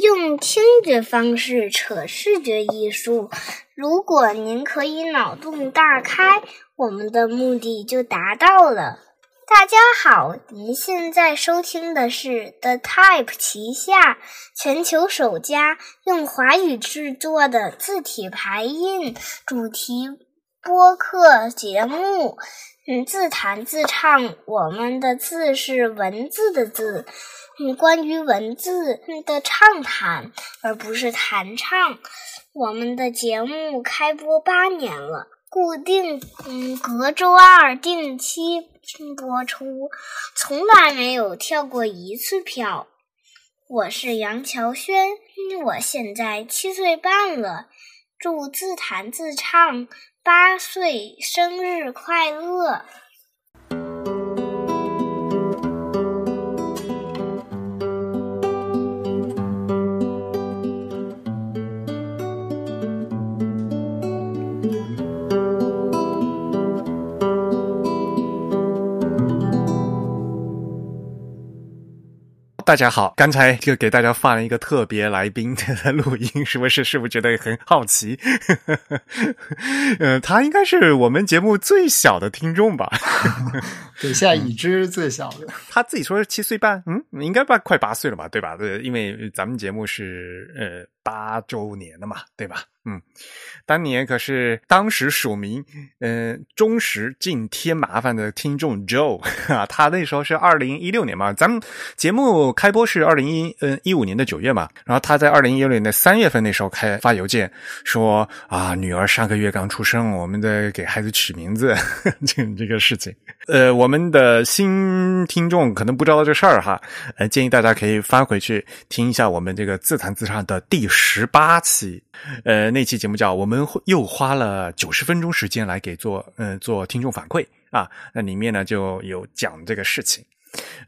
用听觉方式扯视觉艺术。如果您可以脑洞大开，我们的目的就达到了。大家好，您现在收听的是 The Type 旗下全球首家用华语制作的字体排印主题播客节目。嗯，自弹自唱，我们的字是文字的字。嗯，关于文字的畅谈，而不是弹唱。我们的节目开播八年了，固定嗯隔周二定期。播出，从来没有跳过一次票。我是杨乔轩，我现在七岁半了，祝自弹自唱八岁生日快乐！大家好，刚才就给大家放了一个特别来宾的录音，是不是？是不是觉得很好奇？呃，他应该是我们节目最小的听众吧？对，现在已知最小的。他自己说是七岁半，嗯，应该八快八岁了吧？对吧？对，因为咱们节目是呃八周年了嘛，对吧？嗯，当年可是当时署名，嗯，忠实尽添麻烦的听众 Joe 啊，他那时候是二零一六年嘛，咱们节目开播是二零一嗯一五年的九月嘛，然后他在二零一六年的三月份那时候开发邮件说啊，女儿上个月刚出生，我们在给孩子取名字 这这个事情，呃，我们的新听众可能不知道这事儿哈，呃，建议大家可以翻回去听一下我们这个自弹自唱的第十八期，呃。那期节目叫我们又花了九十分钟时间来给做嗯做听众反馈啊，那里面呢就有讲这个事情，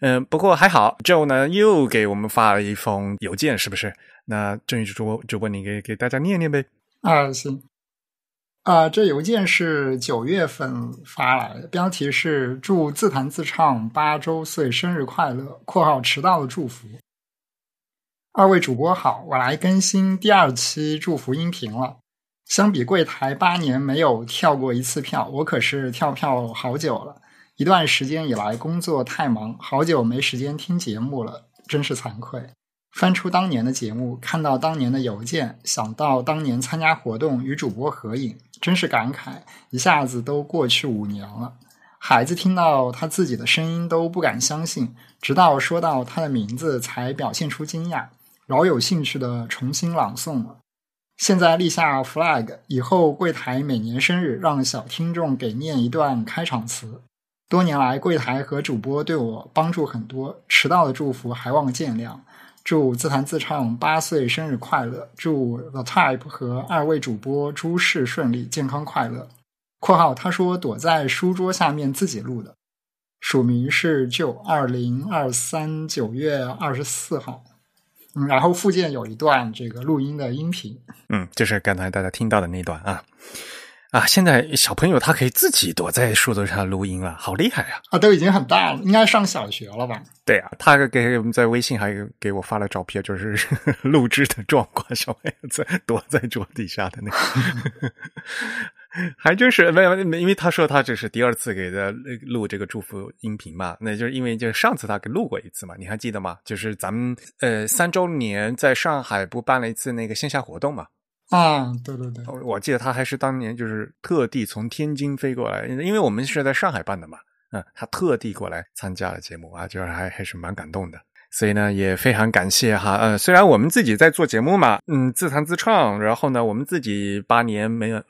嗯，不过还好，Joe 呢又给我们发了一封邮件，是不是？那郑宇主播主播你给给大家念念呗。啊，行。啊，这邮件是九月份发来的，标题是祝自弹自唱八周岁生日快乐（括号迟到的祝福）。二位主播好，我来更新第二期祝福音频了。相比柜台八年没有跳过一次票，我可是跳票好久了。一段时间以来工作太忙，好久没时间听节目了，真是惭愧。翻出当年的节目，看到当年的邮件，想到当年参加活动与主播合影，真是感慨，一下子都过去五年了。孩子听到他自己的声音都不敢相信，直到说到他的名字才表现出惊讶。饶有兴趣的重新朗诵了。现在立下 flag，以后柜台每年生日让小听众给念一段开场词。多年来，柜台和主播对我帮助很多，迟到的祝福还望见谅。祝自弹自唱八岁生日快乐！祝 The Type 和二位主播诸事顺利，健康快乐。（括号他说躲在书桌下面自己录的，署名是就二零二三九月二十四号。）嗯，然后附件有一段这个录音的音频，嗯，就是刚才大家听到的那段啊啊！现在小朋友他可以自己躲在树墩上录音了，好厉害啊！啊，都已经很大了，应该上小学了吧？对啊，他给我们在微信还给我发了照片，就是 录制的状况，小朋友在躲在桌底下的那个。还真是没有，因为他说他这是第二次给他录这个祝福音频嘛，那就是因为就上次他给录过一次嘛，你还记得吗？就是咱们呃三周年在上海不办了一次那个线下活动嘛？啊，对对对，我记得他还是当年就是特地从天津飞过来，因为我们是在上海办的嘛，嗯，他特地过来参加了节目啊，就是还还是蛮感动的。所以呢，也非常感谢哈，呃，虽然我们自己在做节目嘛，嗯，自弹自唱，然后呢，我们自己八年没有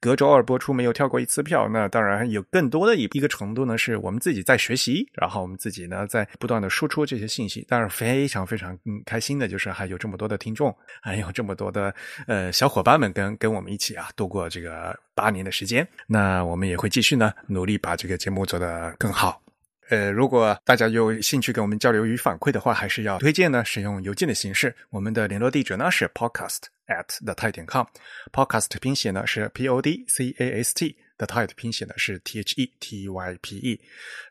隔周二播出，没有跳过一次票，那当然有更多的一一个程度呢，是我们自己在学习，然后我们自己呢在不断的输出这些信息，但是非常非常嗯开心的，就是还有这么多的听众，还有这么多的呃小伙伴们跟跟我们一起啊度过这个八年的时间，那我们也会继续呢努力把这个节目做得更好。呃，如果大家有兴趣跟我们交流与反馈的话，还是要推荐呢使用邮件的形式。我们的联络地址呢是 podcast at the type 点 com，podcast 拼写呢是 p o d c a s t，the type 拼写呢是 t h e t y p e。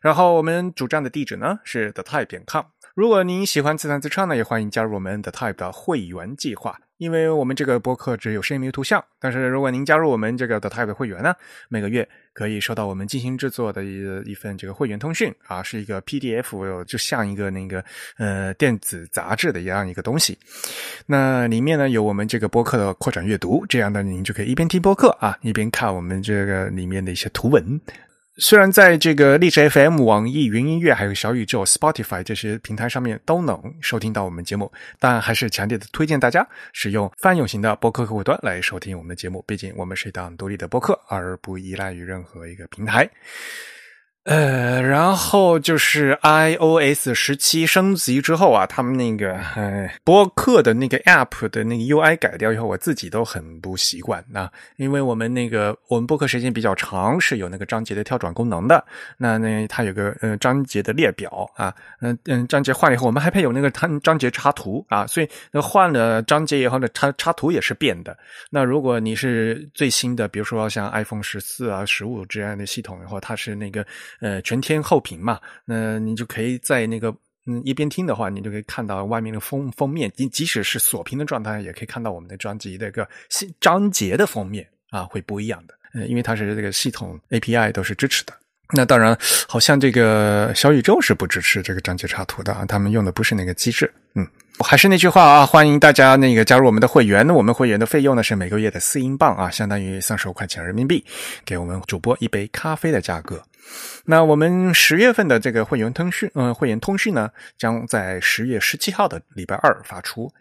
然后我们主站的地址呢是 the type 点 com。如果您喜欢自弹自唱呢，也欢迎加入我们 The Type 的会员计划。因为我们这个播客只有声音没有图像，但是如果您加入我们这个 The Type 会员呢，每个月可以收到我们精心制作的一一份这个会员通讯啊，是一个 PDF，就像一个那个呃电子杂志的一样一个东西。那里面呢有我们这个播客的扩展阅读，这样呢您就可以一边听播客啊，一边看我们这个里面的一些图文。虽然在这个荔枝 FM、网易云音乐、还有小宇宙、Spotify 这些平台上面都能收听到我们节目，但还是强烈的推荐大家使用泛用型的播客客户端来收听我们的节目。毕竟我们是一档独立的播客，而不依赖于任何一个平台。呃，然后就是 iOS 十七升级之后啊，他们那个呃播客的那个 App 的那个 UI 改掉以后，我自己都很不习惯啊，因为我们那个我们播客时间比较长，是有那个章节的跳转功能的。那那它有个呃章节的列表啊，嗯嗯，章节换了以后，我们还配有那个它章节插图啊，所以那换了章节以后呢，插插图也是变的。那如果你是最新的，比如说像 iPhone 十四啊、十五这样的系统的话，它是那个。呃，全天候屏嘛，那你就可以在那个嗯一边听的话，你就可以看到外面的封封面，即即使是锁屏的状态，也可以看到我们的专辑的一个新章节的封面啊，会不一样的。呃，因为它是这个系统 API 都是支持的。那当然，好像这个小宇宙是不支持这个章节插图的啊，他们用的不是那个机制。嗯，还是那句话啊，欢迎大家那个加入我们的会员。我们会员的费用呢是每个月的四英镑啊，相当于三十五块钱人民币，给我们主播一杯咖啡的价格。那我们十月份的这个会员通讯，嗯，会员通讯呢，将在十月十七号的礼拜二发出。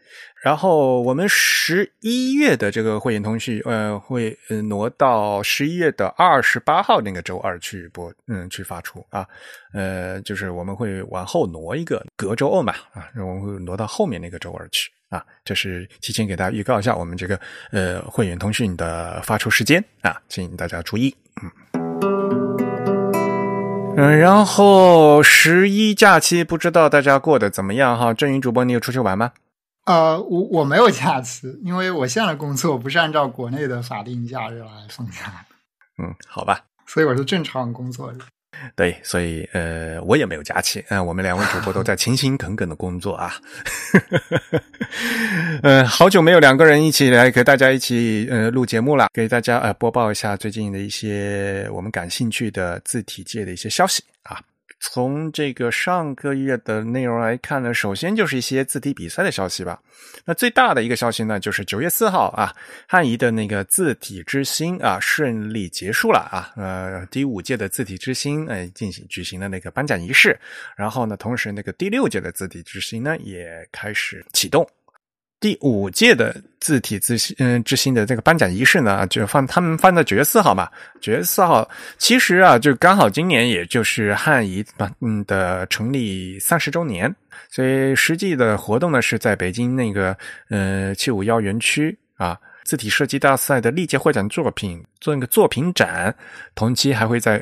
然后我们十一月的这个会员通讯，呃，会挪到十一月的二十八号那个周二去播，嗯，去发出啊。呃，就是我们会往后挪一个，隔周二嘛，啊，我们会挪到后面那个周二去啊。这是提前给大家预告一下我们这个呃会员通讯的发出时间啊，请大家注意，嗯。嗯，然后十一假期不知道大家过得怎么样哈？郑云主播，你有出去玩吗？呃，我我没有假期，因为我现在的工作不是按照国内的法定假日来放假。嗯，好吧，所以我是正常工作日。对，所以呃，我也没有假期。嗯，我们两位主播都在勤勤恳恳的工作啊。嗯，好久没有两个人一起来和大家一起呃录节目了，给大家呃播报一下最近的一些我们感兴趣的字体界的一些消息。从这个上个月的内容来看呢，首先就是一些字体比赛的消息吧。那最大的一个消息呢，就是九月四号啊，汉仪的那个字体之星啊顺利结束了啊。呃，第五届的字体之星呃进行举行了那个颁奖仪式，然后呢，同时那个第六届的字体之星呢也开始启动。第五届的字体之星，嗯，之星的这个颁奖仪式呢，就放他们放在九月四号嘛。九月四号，其实啊，就刚好今年也就是汉仪嗯的成立三十周年，所以实际的活动呢是在北京那个呃七五幺园区啊，字体设计大赛的历届获奖作品做那个作品展，同期还会在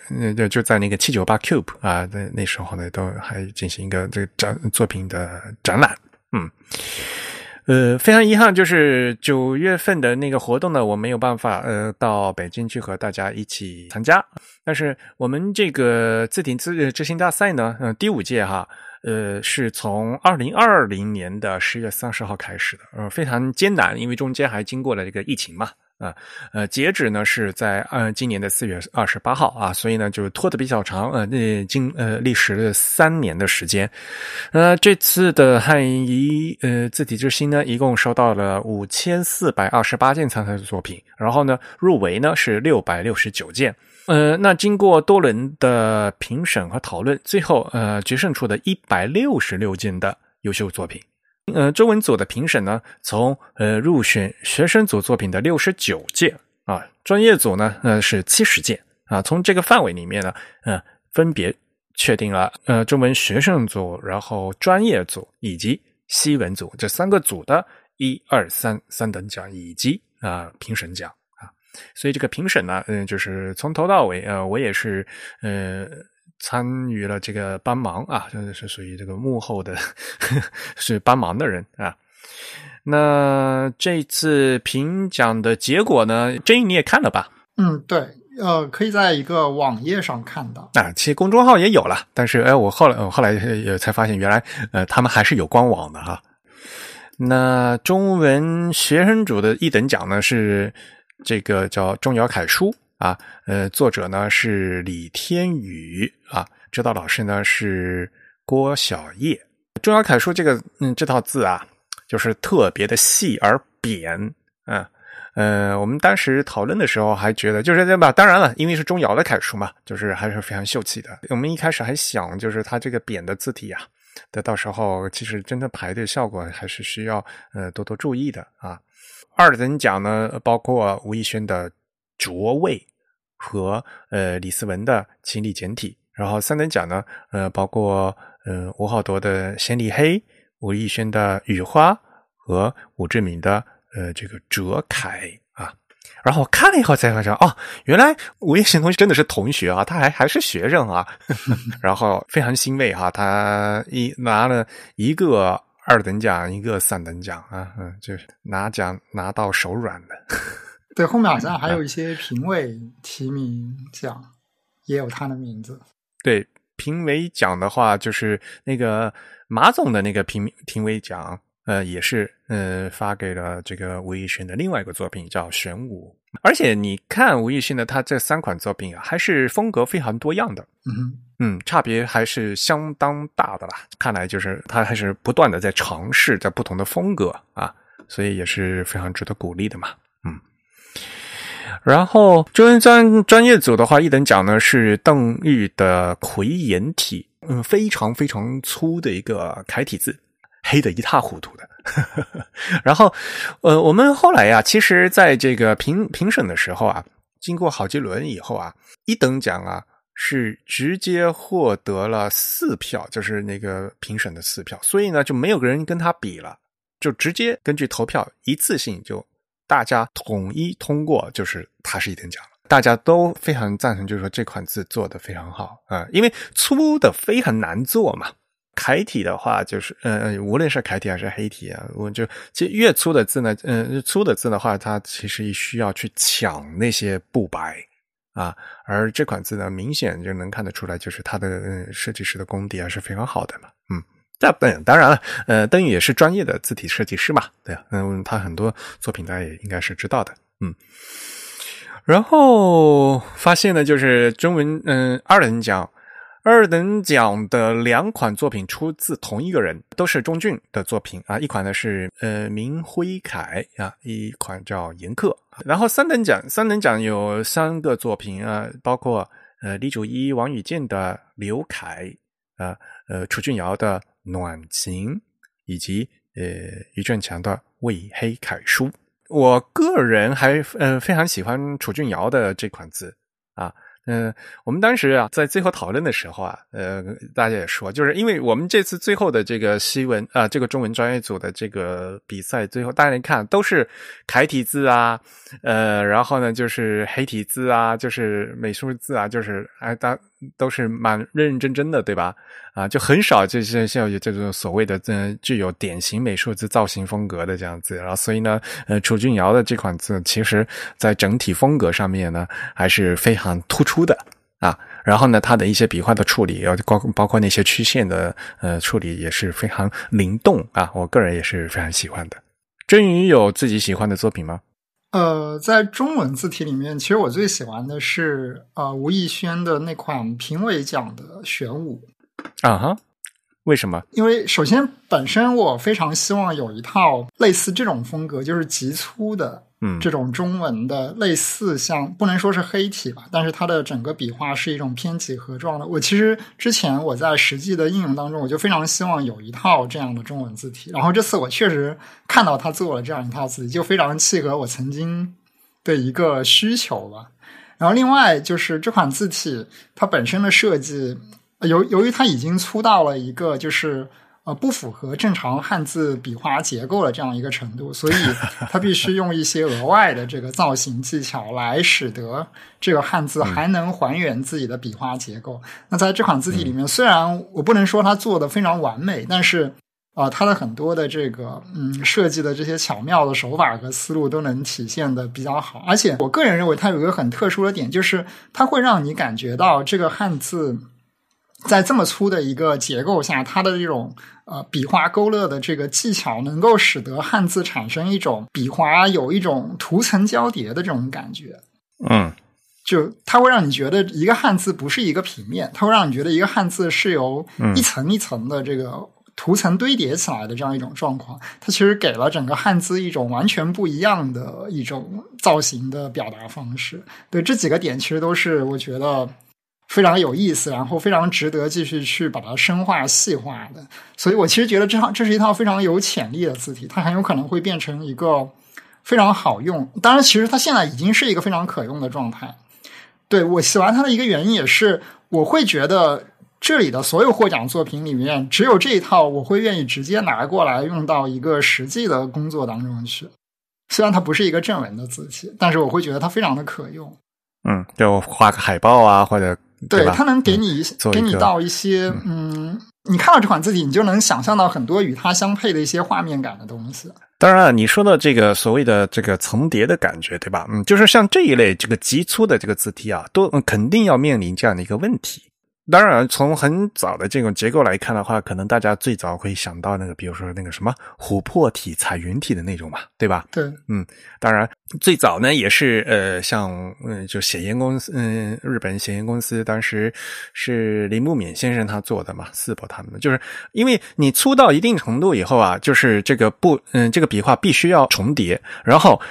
就在那个七九八 Cube 啊，那那时候呢都还进行一个这个展作品的展览，嗯。呃，非常遗憾，就是九月份的那个活动呢，我没有办法呃到北京去和大家一起参加。但是我们这个自顶自执行大赛呢，嗯，第五届哈，呃，是从二零二零年的十月三十号开始的，呃，非常艰难，因为中间还经过了这个疫情嘛。啊，呃，截止呢是在呃今年的四月二十八号啊，所以呢就拖得比较长，呃，那经呃历时了三年的时间。呃，这次的汉仪呃字体之星呢，一共收到了五千四百二十八件参赛的作品，然后呢入围呢是六百六十九件。呃，那经过多轮的评审和讨论，最后呃决胜出的一百六十六件的优秀作品。呃，中文组的评审呢，从呃入选学生组作品的六十九件啊，专业组呢呃是七十件啊，从这个范围里面呢，呃分别确定了呃中文学生组、然后专业组以及西文组这三个组的一二三三等奖以及啊评审奖啊，所以这个评审呢，嗯，就是从头到尾呃，我也是呃。参与了这个帮忙啊，就是属于这个幕后的，是帮忙的人啊。那这次评奖的结果呢，郑毅你也看了吧？嗯，对，呃，可以在一个网页上看到。啊，其实公众号也有了，但是哎，我后来我后来也才发现，原来呃，他们还是有官网的哈。那中文学生组的一等奖呢是这个叫钟繇楷书啊，呃，作者呢是李天宇啊，指导老师呢是郭小叶。钟繇楷书这个嗯这套字啊，就是特别的细而扁，嗯。呃，我们当时讨论的时候还觉得，就是对吧？当然了，因为是钟繇的楷书嘛，就是还是非常秀气的。我们一开始还想，就是它这个扁的字体啊，的到时候其实真的排队效果还是需要呃多多注意的啊。二等奖呢，包括吴亦轩的卓位和呃李思文的清丽简体，然后三等奖呢，呃，包括呃吴浩铎的仙丽黑，吴亦轩的雨花和武志敏的。呃，这个哲楷啊，然后我看了以后才发现，哦，原来吴亦贤同学真的是同学啊，他还还是学生啊，然后非常欣慰哈，他一拿了一个二等奖，一个三等奖啊，嗯，就是拿奖拿到手软的。对，后面好像还有一些评委提名奖，也有他的名字。对，评委奖的话，就是那个马总的那个评评委奖。呃，也是，呃，发给了这个吴亦勋的另外一个作品叫《玄武》，而且你看吴亦勋的他这三款作品啊，还是风格非常多样的，嗯嗯，差别还是相当大的啦。看来就是他还是不断的在尝试在不同的风格啊，所以也是非常值得鼓励的嘛，嗯。然后中文专专业组的话，一等奖呢是邓玉的魁颜体，嗯，非常非常粗的一个楷体字。黑的一塌糊涂的，然后，呃，我们后来呀，其实在这个评评审的时候啊，经过好几轮以后啊，一等奖啊是直接获得了四票，就是那个评审的四票，所以呢就没有个人跟他比了，就直接根据投票一次性就大家统一通过，就是他是一等奖了，大家都非常赞成，就是说这款字做的非常好啊，因为粗的非常难做嘛。楷体的话，就是呃，无论是楷体还是黑体啊，我就其实越粗的字呢，嗯，粗的字的话，它其实需要去抢那些布白啊，而这款字呢，明显就能看得出来，就是它的设计师的功底还是非常好的嘛，嗯，这当当然了，呃，邓宇也是专业的字体设计师嘛，对啊，嗯，他很多作品大家也应该是知道的，嗯，然后发现呢，就是中文，嗯，二等奖。二等奖的两款作品出自同一个人，都是钟俊的作品啊。一款呢是呃明辉凯啊，一款叫严克。然后三等奖，三等奖有三个作品啊，包括呃李祖一、王宇健的刘凯啊，呃楚俊尧的暖情，以及呃于振强的魏黑楷书。我个人还呃非常喜欢楚俊尧的这款字啊。嗯，我们当时啊，在最后讨论的时候啊，呃，大家也说，就是因为我们这次最后的这个西文啊，这个中文专业组的这个比赛，最后大家看都是楷体字啊，呃，然后呢就是黑体字啊，就是美术字啊，就是哎，大都是蛮认认真真的，对吧？啊，就很少就是像有这种所谓的嗯具有典型美术字造型风格的这样子，然后所以呢，呃，楚俊尧的这款字，其实在整体风格上面呢，还是非常突出的啊。然后呢，他的一些笔画的处理，要包包括那些曲线的呃处理，也是非常灵动啊。我个人也是非常喜欢的。真宇有自己喜欢的作品吗？呃，在中文字体里面，其实我最喜欢的是呃吴亦轩的那款评委奖的玄武。啊哈，为什么？因为首先本身我非常希望有一套类似这种风格，就是极粗的，嗯，这种中文的类似像不能说是黑体吧，但是它的整个笔画是一种偏几何状的。我其实之前我在实际的应用当中，我就非常希望有一套这样的中文字体。然后这次我确实看到他做了这样一套字体，就非常契合我曾经的一个需求吧。然后另外就是这款字体它本身的设计。由由于它已经粗到了一个就是呃不符合正常汉字笔画结构的这样一个程度，所以 它必须用一些额外的这个造型技巧来使得这个汉字还能还原自己的笔画结构。那在这款字体里面，虽然我不能说它做的非常完美，但是啊，它的很多的这个嗯设计的这些巧妙的手法和思路都能体现的比较好，而且我个人认为它有一个很特殊的点，就是它会让你感觉到这个汉字在这么粗的一个结构下，它的这种呃笔画勾勒的这个技巧，能够使得汉字产生一种笔画有一种图层交叠的这种感觉。嗯，就它会让你觉得一个汉字不是一个平面，它会让你觉得一个汉字是由一层一层的这个。图层堆叠起来的这样一种状况，它其实给了整个汉字一种完全不一样的一种造型的表达方式。对这几个点，其实都是我觉得非常有意思，然后非常值得继续去把它深化细化的。所以我其实觉得这套这是一套非常有潜力的字体，它很有可能会变成一个非常好用。当然，其实它现在已经是一个非常可用的状态。对我喜欢它的一个原因，也是我会觉得。这里的所有获奖作品里面，只有这一套我会愿意直接拿过来用到一个实际的工作当中去。虽然它不是一个正文的字体，但是我会觉得它非常的可用。嗯，就画个海报啊，或者对它能给你给你到一些嗯，你看到这款字体，你就能想象到很多与它相配的一些画面感的东西。当然了，你说的这个所谓的这个层叠的感觉，对吧？嗯，就是像这一类这个极粗的这个字体啊，都肯定要面临这样的一个问题。当然，从很早的这种结构来看的话，可能大家最早会想到那个，比如说那个什么琥珀体、彩云体的那种嘛，对吧？对，嗯，当然最早呢也是呃，像嗯，就显言公司，嗯，日本显言公司当时是林木勉先生他做的嘛，四博他们的，就是因为你粗到一定程度以后啊，就是这个不，嗯，这个笔画必须要重叠，然后。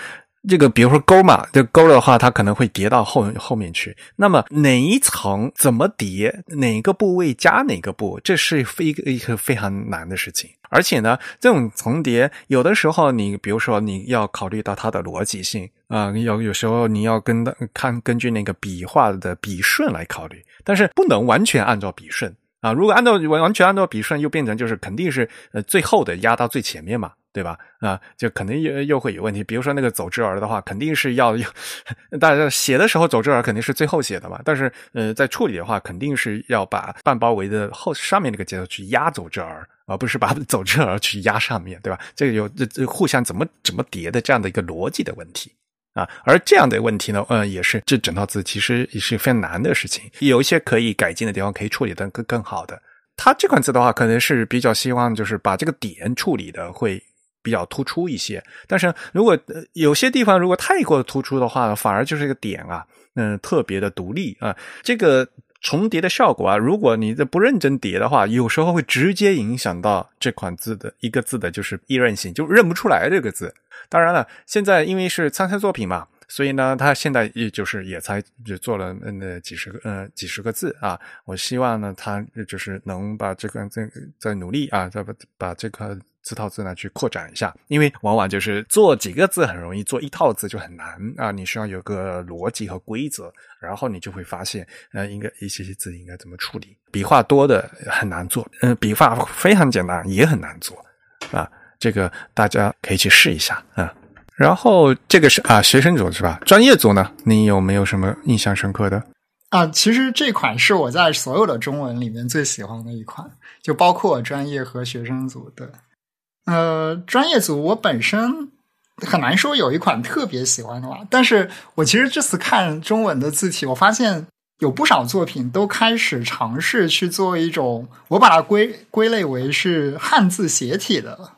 这个比如说勾嘛，这勾的话，它可能会叠到后后面去。那么哪一层怎么叠，哪个部位加哪个部，这是非一个一个非常难的事情。而且呢，这种重叠有的时候，你比如说你要考虑到它的逻辑性啊，有有时候你要跟看根据那个笔画的笔顺来考虑，但是不能完全按照笔顺啊。如果按照完完全按照笔顺，又变成就是肯定是呃最后的压到最前面嘛。对吧？啊，就肯定又又会有问题。比如说那个走之儿的话，肯定是要要，大家写的时候走之儿肯定是最后写的嘛。但是呃，在处理的话，肯定是要把半包围的后上面那个节奏去压走之儿，而不是把走之儿去压上面对吧？这个有这这互相怎么怎么叠的这样的一个逻辑的问题啊。而这样的问题呢，呃，也是这整套字其实也是非常难的事情。有一些可以改进的地方，可以处理的更更好的。它这款字的话，可能是比较希望就是把这个点处理的会。比较突出一些，但是如果有些地方如果太过突出的话，反而就是一个点啊，嗯，特别的独立啊。这个重叠的效果啊，如果你这不认真叠的话，有时候会直接影响到这款字的一个字的就是易认性，就认不出来这个字。当然了，现在因为是参赛作品嘛，所以呢，他现在也就是也才就做了那几十个呃几十个字啊。我希望呢，他就是能把这个再再努力啊，再把把这个。这套字呢，去扩展一下，因为往往就是做几个字很容易，做一套字就很难啊！你需要有个逻辑和规则，然后你就会发现，呃，应该一些些字应该怎么处理。笔画多的很难做，嗯，笔画非常简单也很难做啊！这个大家可以去试一下啊。然后这个是啊，学生组是吧？专业组呢，你有没有什么印象深刻的？啊，其实这款是我在所有的中文里面最喜欢的一款，就包括专业和学生组的。呃，专业组我本身很难说有一款特别喜欢的吧，但是我其实这次看中文的字体，我发现有不少作品都开始尝试去做一种，我把它归归类为是汉字斜体的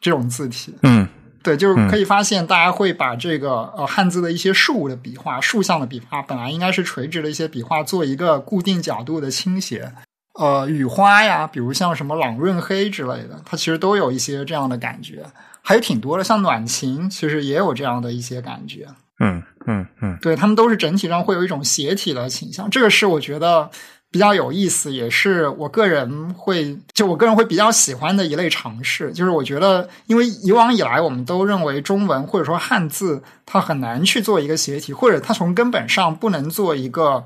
这种字体。嗯，对，就是可以发现大家会把这个呃汉字的一些竖的笔画、竖向的笔画，本来应该是垂直的一些笔画，做一个固定角度的倾斜。呃，雨花呀，比如像什么朗润黑之类的，它其实都有一些这样的感觉，还有挺多的，像暖晴，其实也有这样的一些感觉。嗯嗯嗯，对他们都是整体上会有一种斜体的倾向，这个是我觉得比较有意思，也是我个人会就我个人会比较喜欢的一类尝试。就是我觉得，因为以往以来我们都认为中文或者说汉字它很难去做一个斜体，或者它从根本上不能做一个。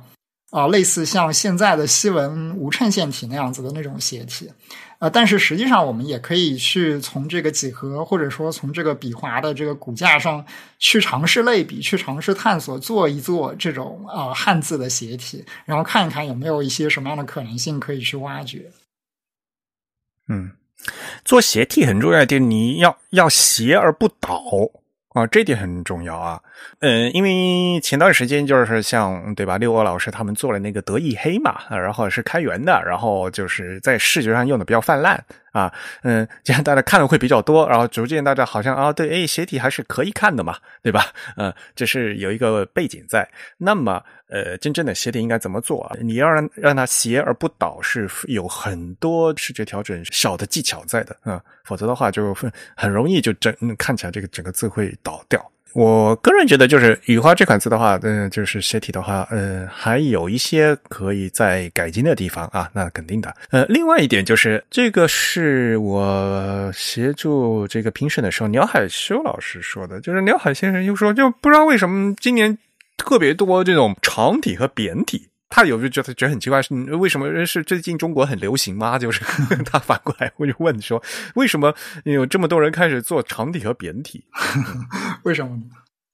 啊，类似像现在的西文无衬线体那样子的那种斜体，呃，但是实际上我们也可以去从这个几何，或者说从这个笔画的这个骨架上去尝试类比，去尝试探索，做一做这种啊汉字的斜体，然后看一看有没有一些什么样的可能性可以去挖掘。嗯，做斜体很重要一点，你要要斜而不倒啊，这点很重要啊。嗯，因为前段时间就是像对吧，六欧老师他们做了那个德意黑嘛，然后是开源的，然后就是在视觉上用的比较泛滥。啊，嗯，这样大家看的会比较多，然后逐渐大家好像啊，对，哎，斜体还是可以看的嘛，对吧？嗯，这是有一个背景在。那么，呃，真正的斜体应该怎么做啊？你要让让它斜而不倒，是有很多视觉调整小的技巧在的啊，否则的话就很容易就整看起来这个整个字会倒掉。我个人觉得，就是雨花这款字的话，嗯，就是写体的话，呃，还有一些可以再改进的地方啊，那肯定的。呃，另外一点就是，这个是我协助这个评审的时候，鸟海修老师说的，就是鸟海先生又说，就不知道为什么今年特别多这种长体和扁体。他有就觉得觉得很奇怪，是为什么是最近中国很流行吗？就是 他反过来我就问说，为什么有这么多人开始做长体和扁体？为什么呢？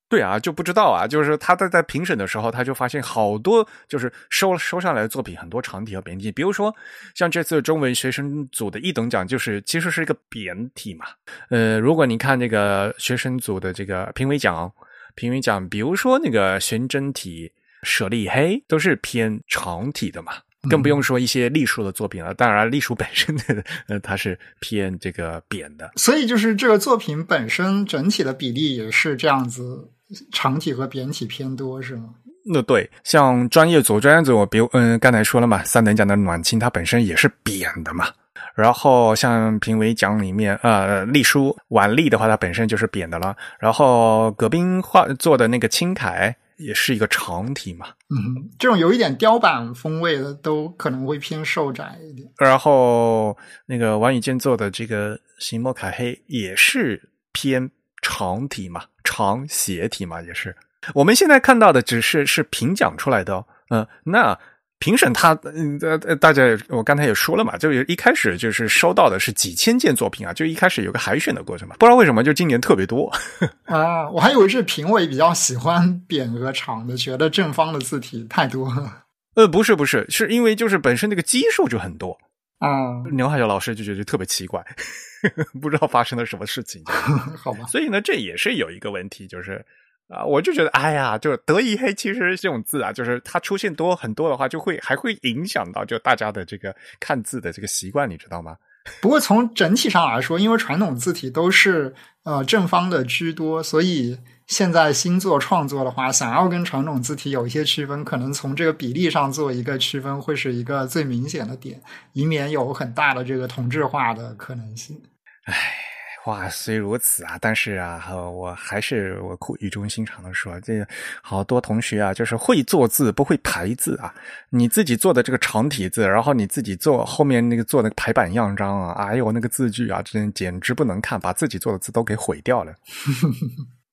对啊，就不知道啊。就是他在在评审的时候，他就发现好多就是收收上来的作品很多长体和扁体，比如说像这次中文学生组的一等奖，就是其实是一个扁体嘛。呃，如果你看那个学生组的这个评委奖，评委奖，比如说那个悬针体。舍利黑都是偏长体的嘛，更不用说一些隶书的作品了。当然，隶书本身的 呃，它是偏这个扁的。所以，就是这个作品本身整体的比例也是这样子，长体和扁体偏多，是吗？那对，像专业组、专业组，比如嗯，刚才说了嘛，三等奖的暖青，它本身也是扁的嘛。然后像评委奖里面，呃，隶书婉隶的话，它本身就是扁的了。然后葛冰画做的那个青楷。也是一个长体嘛，嗯，这种有一点雕版风味的都可能会偏瘦窄一点。然后那个王宇健做的这个行摩卡黑也是偏长体嘛，长斜体嘛，也是。我们现在看到的只是是评奖出来的，嗯，那。评审他，嗯呃呃，大家我刚才也说了嘛，就一开始就是收到的是几千件作品啊，就一开始有个海选的过程嘛，不知道为什么就今年特别多 啊，我还以为是评委比较喜欢扁和长的，觉得正方的字体太多了。呃，不是不是，是因为就是本身那个基数就很多啊。牛海小老师就觉得特别奇怪，不知道发生了什么事情，好吧？所以呢，这也是有一个问题，就是。啊，我就觉得，哎呀，就德意黑，其实这种字啊，就是它出现多很多的话，就会还会影响到就大家的这个看字的这个习惯，你知道吗？不过从整体上来说，因为传统字体都是呃正方的居多，所以现在新作创作的话，想要跟传统字体有一些区分，可能从这个比例上做一个区分，会是一个最明显的点，以免有很大的这个同质化的可能性。唉。话虽如此啊，但是啊，我还是我语重心长的说，这好多同学啊，就是会做字不会排字啊。你自己做的这个长体字，然后你自己做后面那个做那个排版样章啊，哎呦那个字句啊，真简直不能看，把自己做的字都给毁掉了。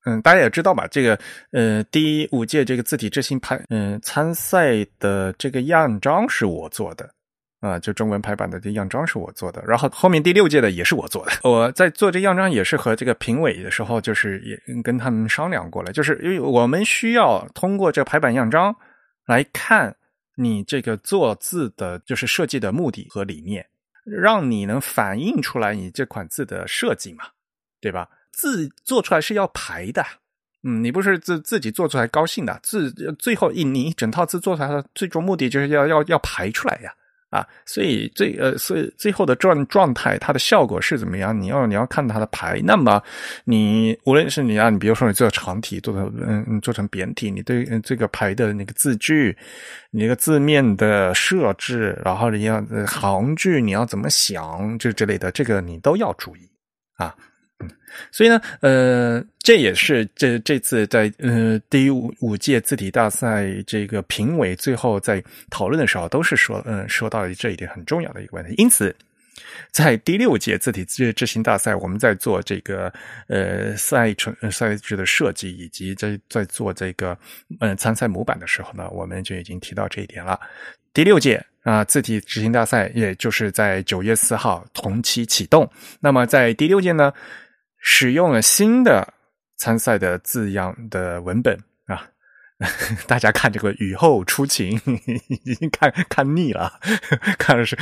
嗯，大家也知道吧，这个呃第五届这个字体之星排嗯参赛的这个样章是我做的。啊，就中文排版的这样章是我做的，然后后面第六届的也是我做的。我在做这样章也是和这个评委的时候，就是也跟他们商量过了，就是因为我们需要通过这排版样章来看你这个做字的，就是设计的目的和理念，让你能反映出来你这款字的设计嘛，对吧？字做出来是要排的，嗯，你不是自自己做出来高兴的，字最后一你整套字做出来的最终目的就是要要要排出来呀。啊，所以最呃，所以最后的状状态，它的效果是怎么样？你要你要看它的牌。那么，你无论是你啊，你比如说你做长体，做成嗯嗯做成扁体，你对这个牌的那个字句，你那个字面的设置，然后你要行距你要怎么想，这之类的，这个你都要注意啊。所以呢，呃，这也是这这次在呃第五五届字体大赛这个评委最后在讨论的时候，都是说，嗯，说到了这一点很重要的一个问题。因此，在第六届字体执执行大赛，我们在做这个呃赛程赛制的设计，以及在在做这个嗯参赛模板的时候呢，我们就已经提到这一点了。第六届啊字体执行大赛，也就是在九月四号同期启动。那么在第六届呢？使用了新的参赛的字样的文本啊，大家看这个雨后初晴，已经看看腻了，看的是。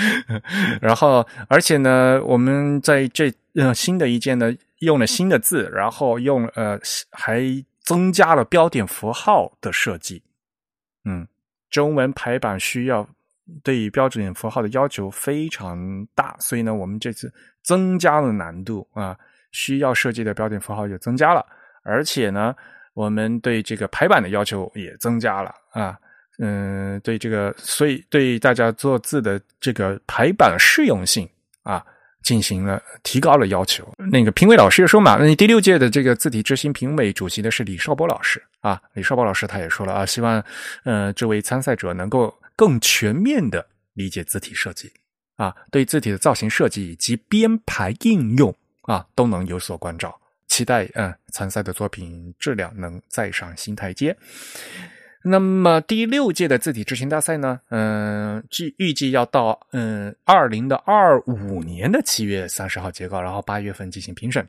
然后，而且呢，我们在这呃新的一件呢，用了新的字，然后用呃还增加了标点符号的设计。嗯，中文排版需要对标准符号的要求非常大，所以呢，我们这次增加了难度啊，需要设计的标点符号也增加了，而且呢。我们对这个排版的要求也增加了啊，嗯，对这个，所以对大家做字的这个排版适用性啊，进行了提高了要求。那个评委老师也说嘛，那你第六届的这个字体之星评委主席的是李少波老师啊，李少波老师他也说了啊，希望呃这位参赛者能够更全面的理解字体设计啊，对字体的造型设计以及编排应用啊都能有所关照。期待嗯，参赛的作品质量能再上新台阶。那么第六届的字体执行大赛呢？嗯，预预计要到嗯二零的二五年的七月三十号截稿，然后八月份进行评审。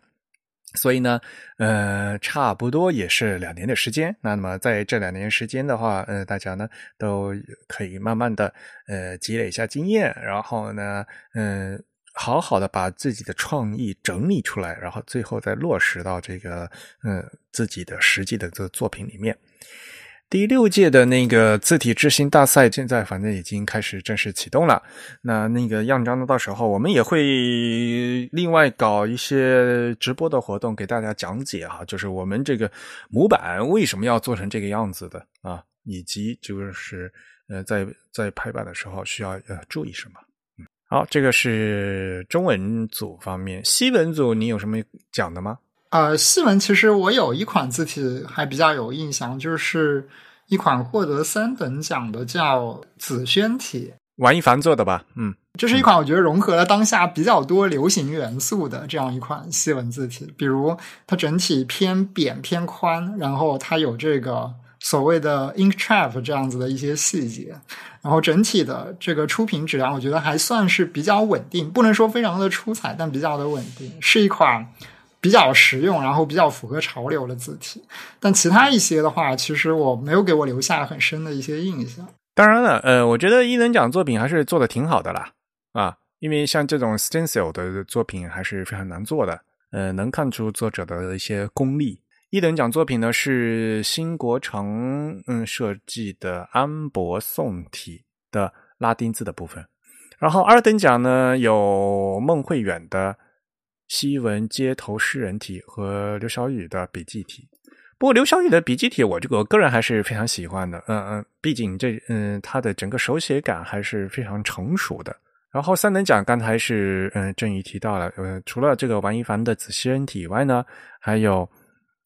所以呢，呃，差不多也是两年的时间。那么在这两年时间的话，呃，大家呢都可以慢慢的呃积累一下经验，然后呢，嗯。好好的把自己的创意整理出来，然后最后再落实到这个嗯自己的实际的这作品里面。第六届的那个字体之星大赛现在反正已经开始正式启动了。那那个样章呢，到时候我们也会另外搞一些直播的活动给大家讲解啊，就是我们这个模板为什么要做成这个样子的啊，以及就是呃在在排版的时候需要呃注意什么。好，这个是中文组方面，西文组你有什么讲的吗？呃，西文其实我有一款字体还比较有印象，就是一款获得三等奖的叫紫萱体，王一凡做的吧？嗯，这是一款我觉得融合了当下比较多流行元素的这样一款西文字体，比如它整体偏扁偏宽，然后它有这个。所谓的 ink trap 这样子的一些细节，然后整体的这个出品质量，我觉得还算是比较稳定，不能说非常的出彩，但比较的稳定，是一款比较实用，然后比较符合潮流的字体。但其他一些的话，其实我没有给我留下很深的一些印象。当然了，呃，我觉得一等奖作品还是做的挺好的啦，啊，因为像这种 stencil 的作品还是非常难做的，呃，能看出作者的一些功力。一等奖作品呢是新国成嗯设计的安博宋体的拉丁字的部分，然后二等奖呢有孟慧远的西文街头诗人体和刘小雨的笔记体。不过刘小雨的笔记体我这个个人还是非常喜欢的，嗯嗯，毕竟这嗯他的整个手写感还是非常成熟的。然后三等奖刚才是嗯郑宇提到了，呃除了这个王一凡的紫西人体以外呢，还有。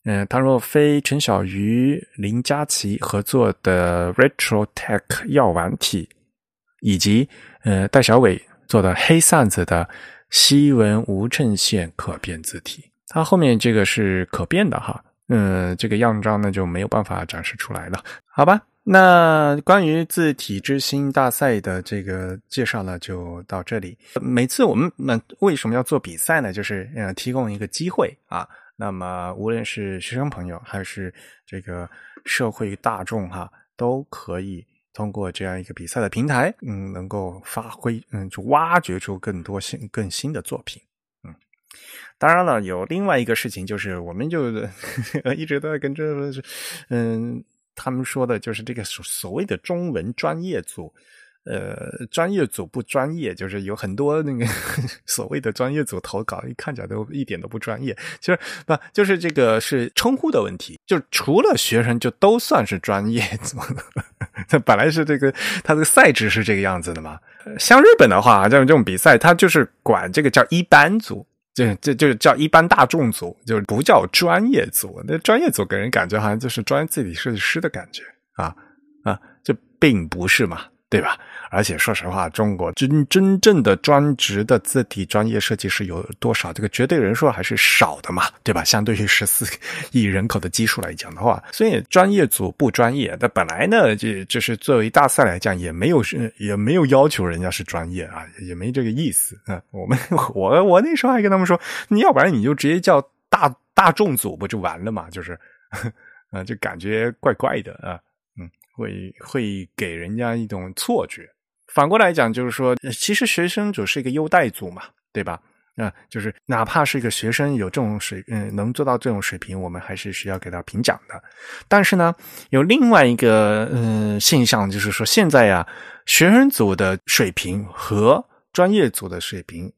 嗯，唐若飞、陈小鱼、林佳琪合作的 Retro Tech 药丸体，以及呃戴小伟做的黑扇子的西文无衬线可变字体，它后面这个是可变的哈，嗯，这个样章呢就没有办法展示出来了，好吧？那关于字体之星大赛的这个介绍呢，就到这里。每次我们们为什么要做比赛呢？就是呃提供一个机会啊。那么，无论是学生朋友还是这个社会大众哈，都可以通过这样一个比赛的平台，嗯，能够发挥，嗯，就挖掘出更多新、更新的作品，嗯。当然了，有另外一个事情，就是我们就 一直都在跟这，嗯，他们说的就是这个所所谓的中文专业组。呃，专业组不专业，就是有很多那个 所谓的专业组投稿，一看起来都一点都不专业。其实不，就是这个是称呼的问题。就除了学生，就都算是专业组。这 本来是这个，他的赛制是这个样子的嘛。像日本的话，这种这种比赛，他就是管这个叫一般组，就这就叫一般大众组，就是不叫专业组。那专业组给人感觉好像就是专业字体设计师的感觉啊啊，这并不是嘛。对吧？而且说实话，中国真真正的专职的字体专业设计师有多少？这个绝对人数还是少的嘛，对吧？相对于十四亿人口的基数来讲的话，所以专业组不专业。那本来呢，就就是作为大赛来讲，也没有是也没有要求人家是专业啊，也没这个意思啊。我们 我我那时候还跟他们说，你要不然你就直接叫大大众组不就完了嘛？就是啊，就感觉怪怪的啊。会会给人家一种错觉。反过来讲，就是说，其实学生组是一个优待组嘛，对吧？啊，就是哪怕是一个学生有这种水，嗯，能做到这种水平，我们还是需要给他评奖的。但是呢，有另外一个嗯现象，就是说现在呀，学生组的水平和专业组的水平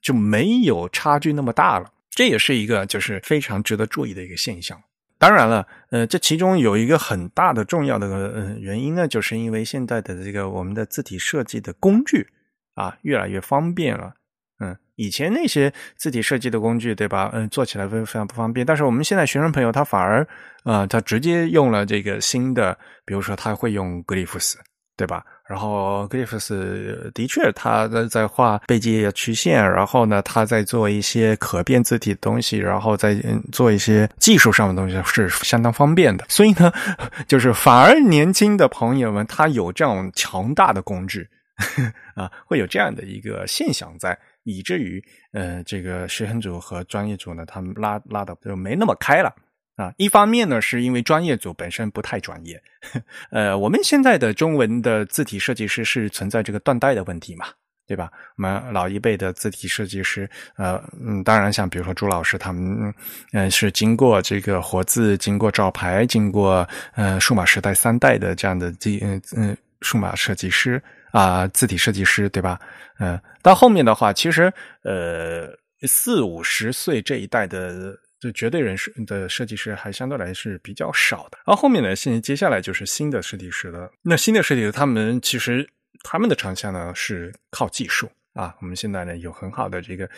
就没有差距那么大了。这也是一个就是非常值得注意的一个现象。当然了，呃，这其中有一个很大的重要的呃原因呢，就是因为现在的这个我们的字体设计的工具啊越来越方便了。嗯，以前那些字体设计的工具，对吧？嗯，做起来非非常不方便。但是我们现在学生朋友他反而，呃，他直接用了这个新的，比如说他会用 Glyphs，对吧？然后 Glyphs 的确他在在画背记曲线，然后呢，他在做一些可变字体的东西，然后再做一些技术上的东西是相当方便的。所以呢，就是反而年轻的朋友们他有这种强大的工具 啊，会有这样的一个现象在。以至于，呃，这个学生组和专业组呢，他们拉拉的就没那么开了啊。一方面呢，是因为专业组本身不太专业，呃，我们现在的中文的字体设计师是存在这个断代的问题嘛，对吧？我们老一辈的字体设计师，呃，嗯，当然像比如说朱老师他们，嗯，是经过这个活字、经过照牌、经过呃数码时代三代的这样的这嗯嗯数码设计师。啊，字体设计师对吧？嗯，到后面的话，其实呃，四五十岁这一代的就绝对人士的设计师还相对来是比较少的。而后后面呢，现接下来就是新的设计师了。那新的设计师，他们其实他们的长项呢是靠技术。啊，我们现在呢有很好的这个，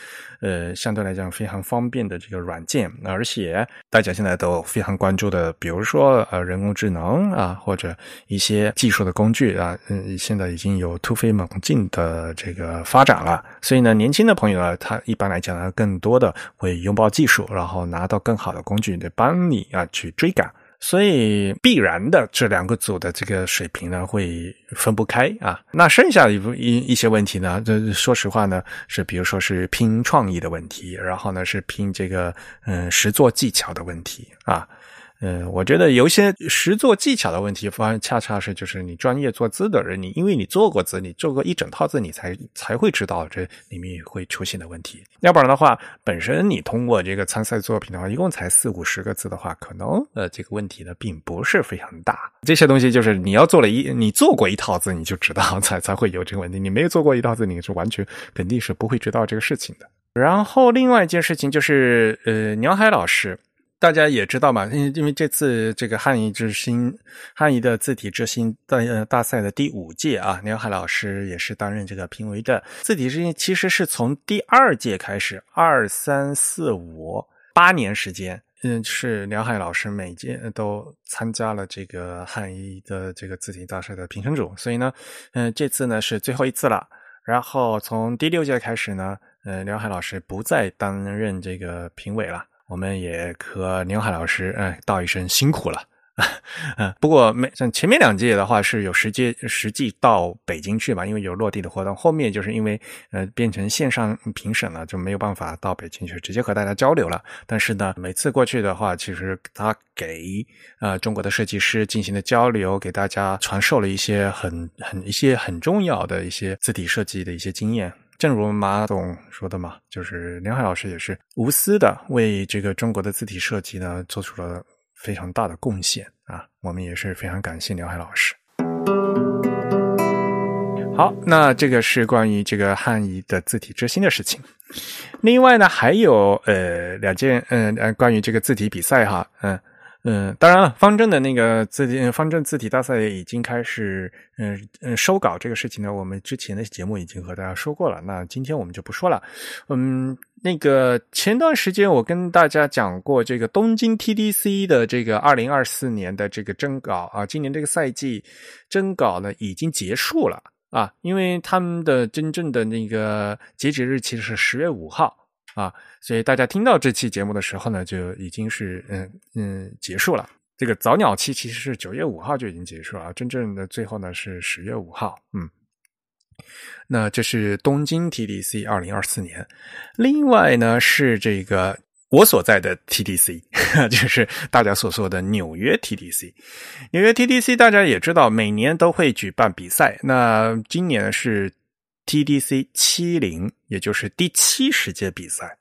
呃，相对来讲非常方便的这个软件，而且大家现在都非常关注的，比如说呃人工智能啊，或者一些技术的工具啊，嗯，现在已经有突飞猛进的这个发展了。所以呢，年轻的朋友呢，他一般来讲呢，更多的会拥抱技术，然后拿到更好的工具来帮你啊去追赶。所以必然的，这两个组的这个水平呢会分不开啊。那剩下的一一些问题呢，这说实话呢，是比如说是拼创意的问题，然后呢是拼这个嗯实作技巧的问题啊。嗯，我觉得有一些实作技巧的问题，反而恰恰是就是你专业做字的人，你因为你做过字，你做过一整套字，你才才会知道这里面会出现的问题。要不然的话，本身你通过这个参赛作品的话，一共才四五十个字的话，可能呃这个问题呢并不是非常大。这些东西就是你要做了一你做过一套字，你就知道 才才会有这个问题。你没有做过一套字，你是完全肯定是不会知道这个事情的。然后另外一件事情就是呃，鸟海老师。大家也知道嘛，因为因为这次这个汉仪之星汉仪的字体之星大呃大赛的第五届啊，梁海老师也是担任这个评委的。字体之星其实是从第二届开始，二三四五八年时间，嗯，是梁海老师每届都参加了这个汉仪的这个字体大赛的评审组，所以呢，嗯，这次呢是最后一次了。然后从第六届开始呢，呃，梁海老师不再担任这个评委了。我们也和宁海老师嗯道一声辛苦了，嗯，不过没像前面两届的话是有实际实际到北京去嘛，因为有落地的活动。后面就是因为呃变成线上评审了，就没有办法到北京去直接和大家交流了。但是呢，每次过去的话，其实他给呃中国的设计师进行的交流，给大家传授了一些很很一些很重要的一些字体设计的一些经验。正如马总说的嘛，就是梁海老师也是无私的为这个中国的字体设计呢做出了非常大的贡献啊，我们也是非常感谢梁海老师。好，那这个是关于这个汉仪的字体之星的事情。另外呢，还有呃两件，嗯呃，关于这个字体比赛哈，嗯。嗯，当然了，方正的那个字体方正字体大赛已经开始，嗯嗯，收稿这个事情呢，我们之前的节目已经和大家说过了，那今天我们就不说了。嗯，那个前段时间我跟大家讲过，这个东京 TDC 的这个二零二四年的这个征稿啊，今年这个赛季征稿呢已经结束了啊，因为他们的真正的那个截止日期是十月五号。啊，所以大家听到这期节目的时候呢，就已经是嗯嗯结束了。这个早鸟期其实是九月五号就已经结束了，真正的最后呢是十月五号。嗯，那这是东京 TDC 二零二四年。另外呢是这个我所在的 TDC，就是大家所说的纽约 TDC。纽约 TDC 大家也知道，每年都会举办比赛。那今年是 TDC 七零，也就是第七十届比赛。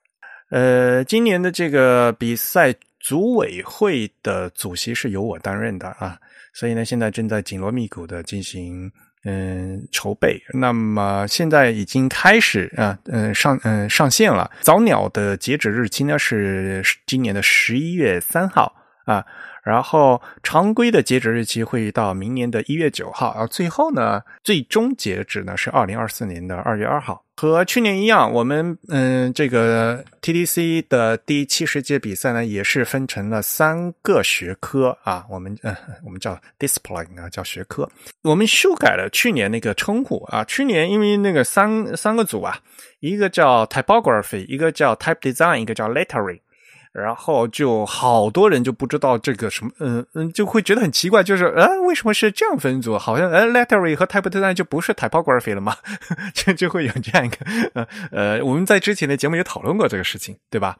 呃，今年的这个比赛组委会的主席是由我担任的啊，所以呢，现在正在紧锣密鼓的进行。嗯，筹备。那么现在已经开始啊，嗯上嗯上线了。早鸟的截止日期呢是今年的十一月三号啊，然后常规的截止日期会到明年的一月九号，然后最后呢，最终截止呢是二零二四年的二月二号。和去年一样，我们嗯，这个 TDC 的第七十届比赛呢，也是分成了三个学科啊，我们呃，我们叫 discipline 啊，叫学科。我们修改了去年那个称呼啊，去年因为那个三三个组啊，一个叫 typography，一个叫 type design，一个叫 lettering。然后就好多人就不知道这个什么，嗯嗯，就会觉得很奇怪，就是呃，为什么是这样分组？好像呃，lettering 和 type design 就不是 typography 了吗？就就会有这样一个，呃呃，我们在之前的节目也讨论过这个事情，对吧？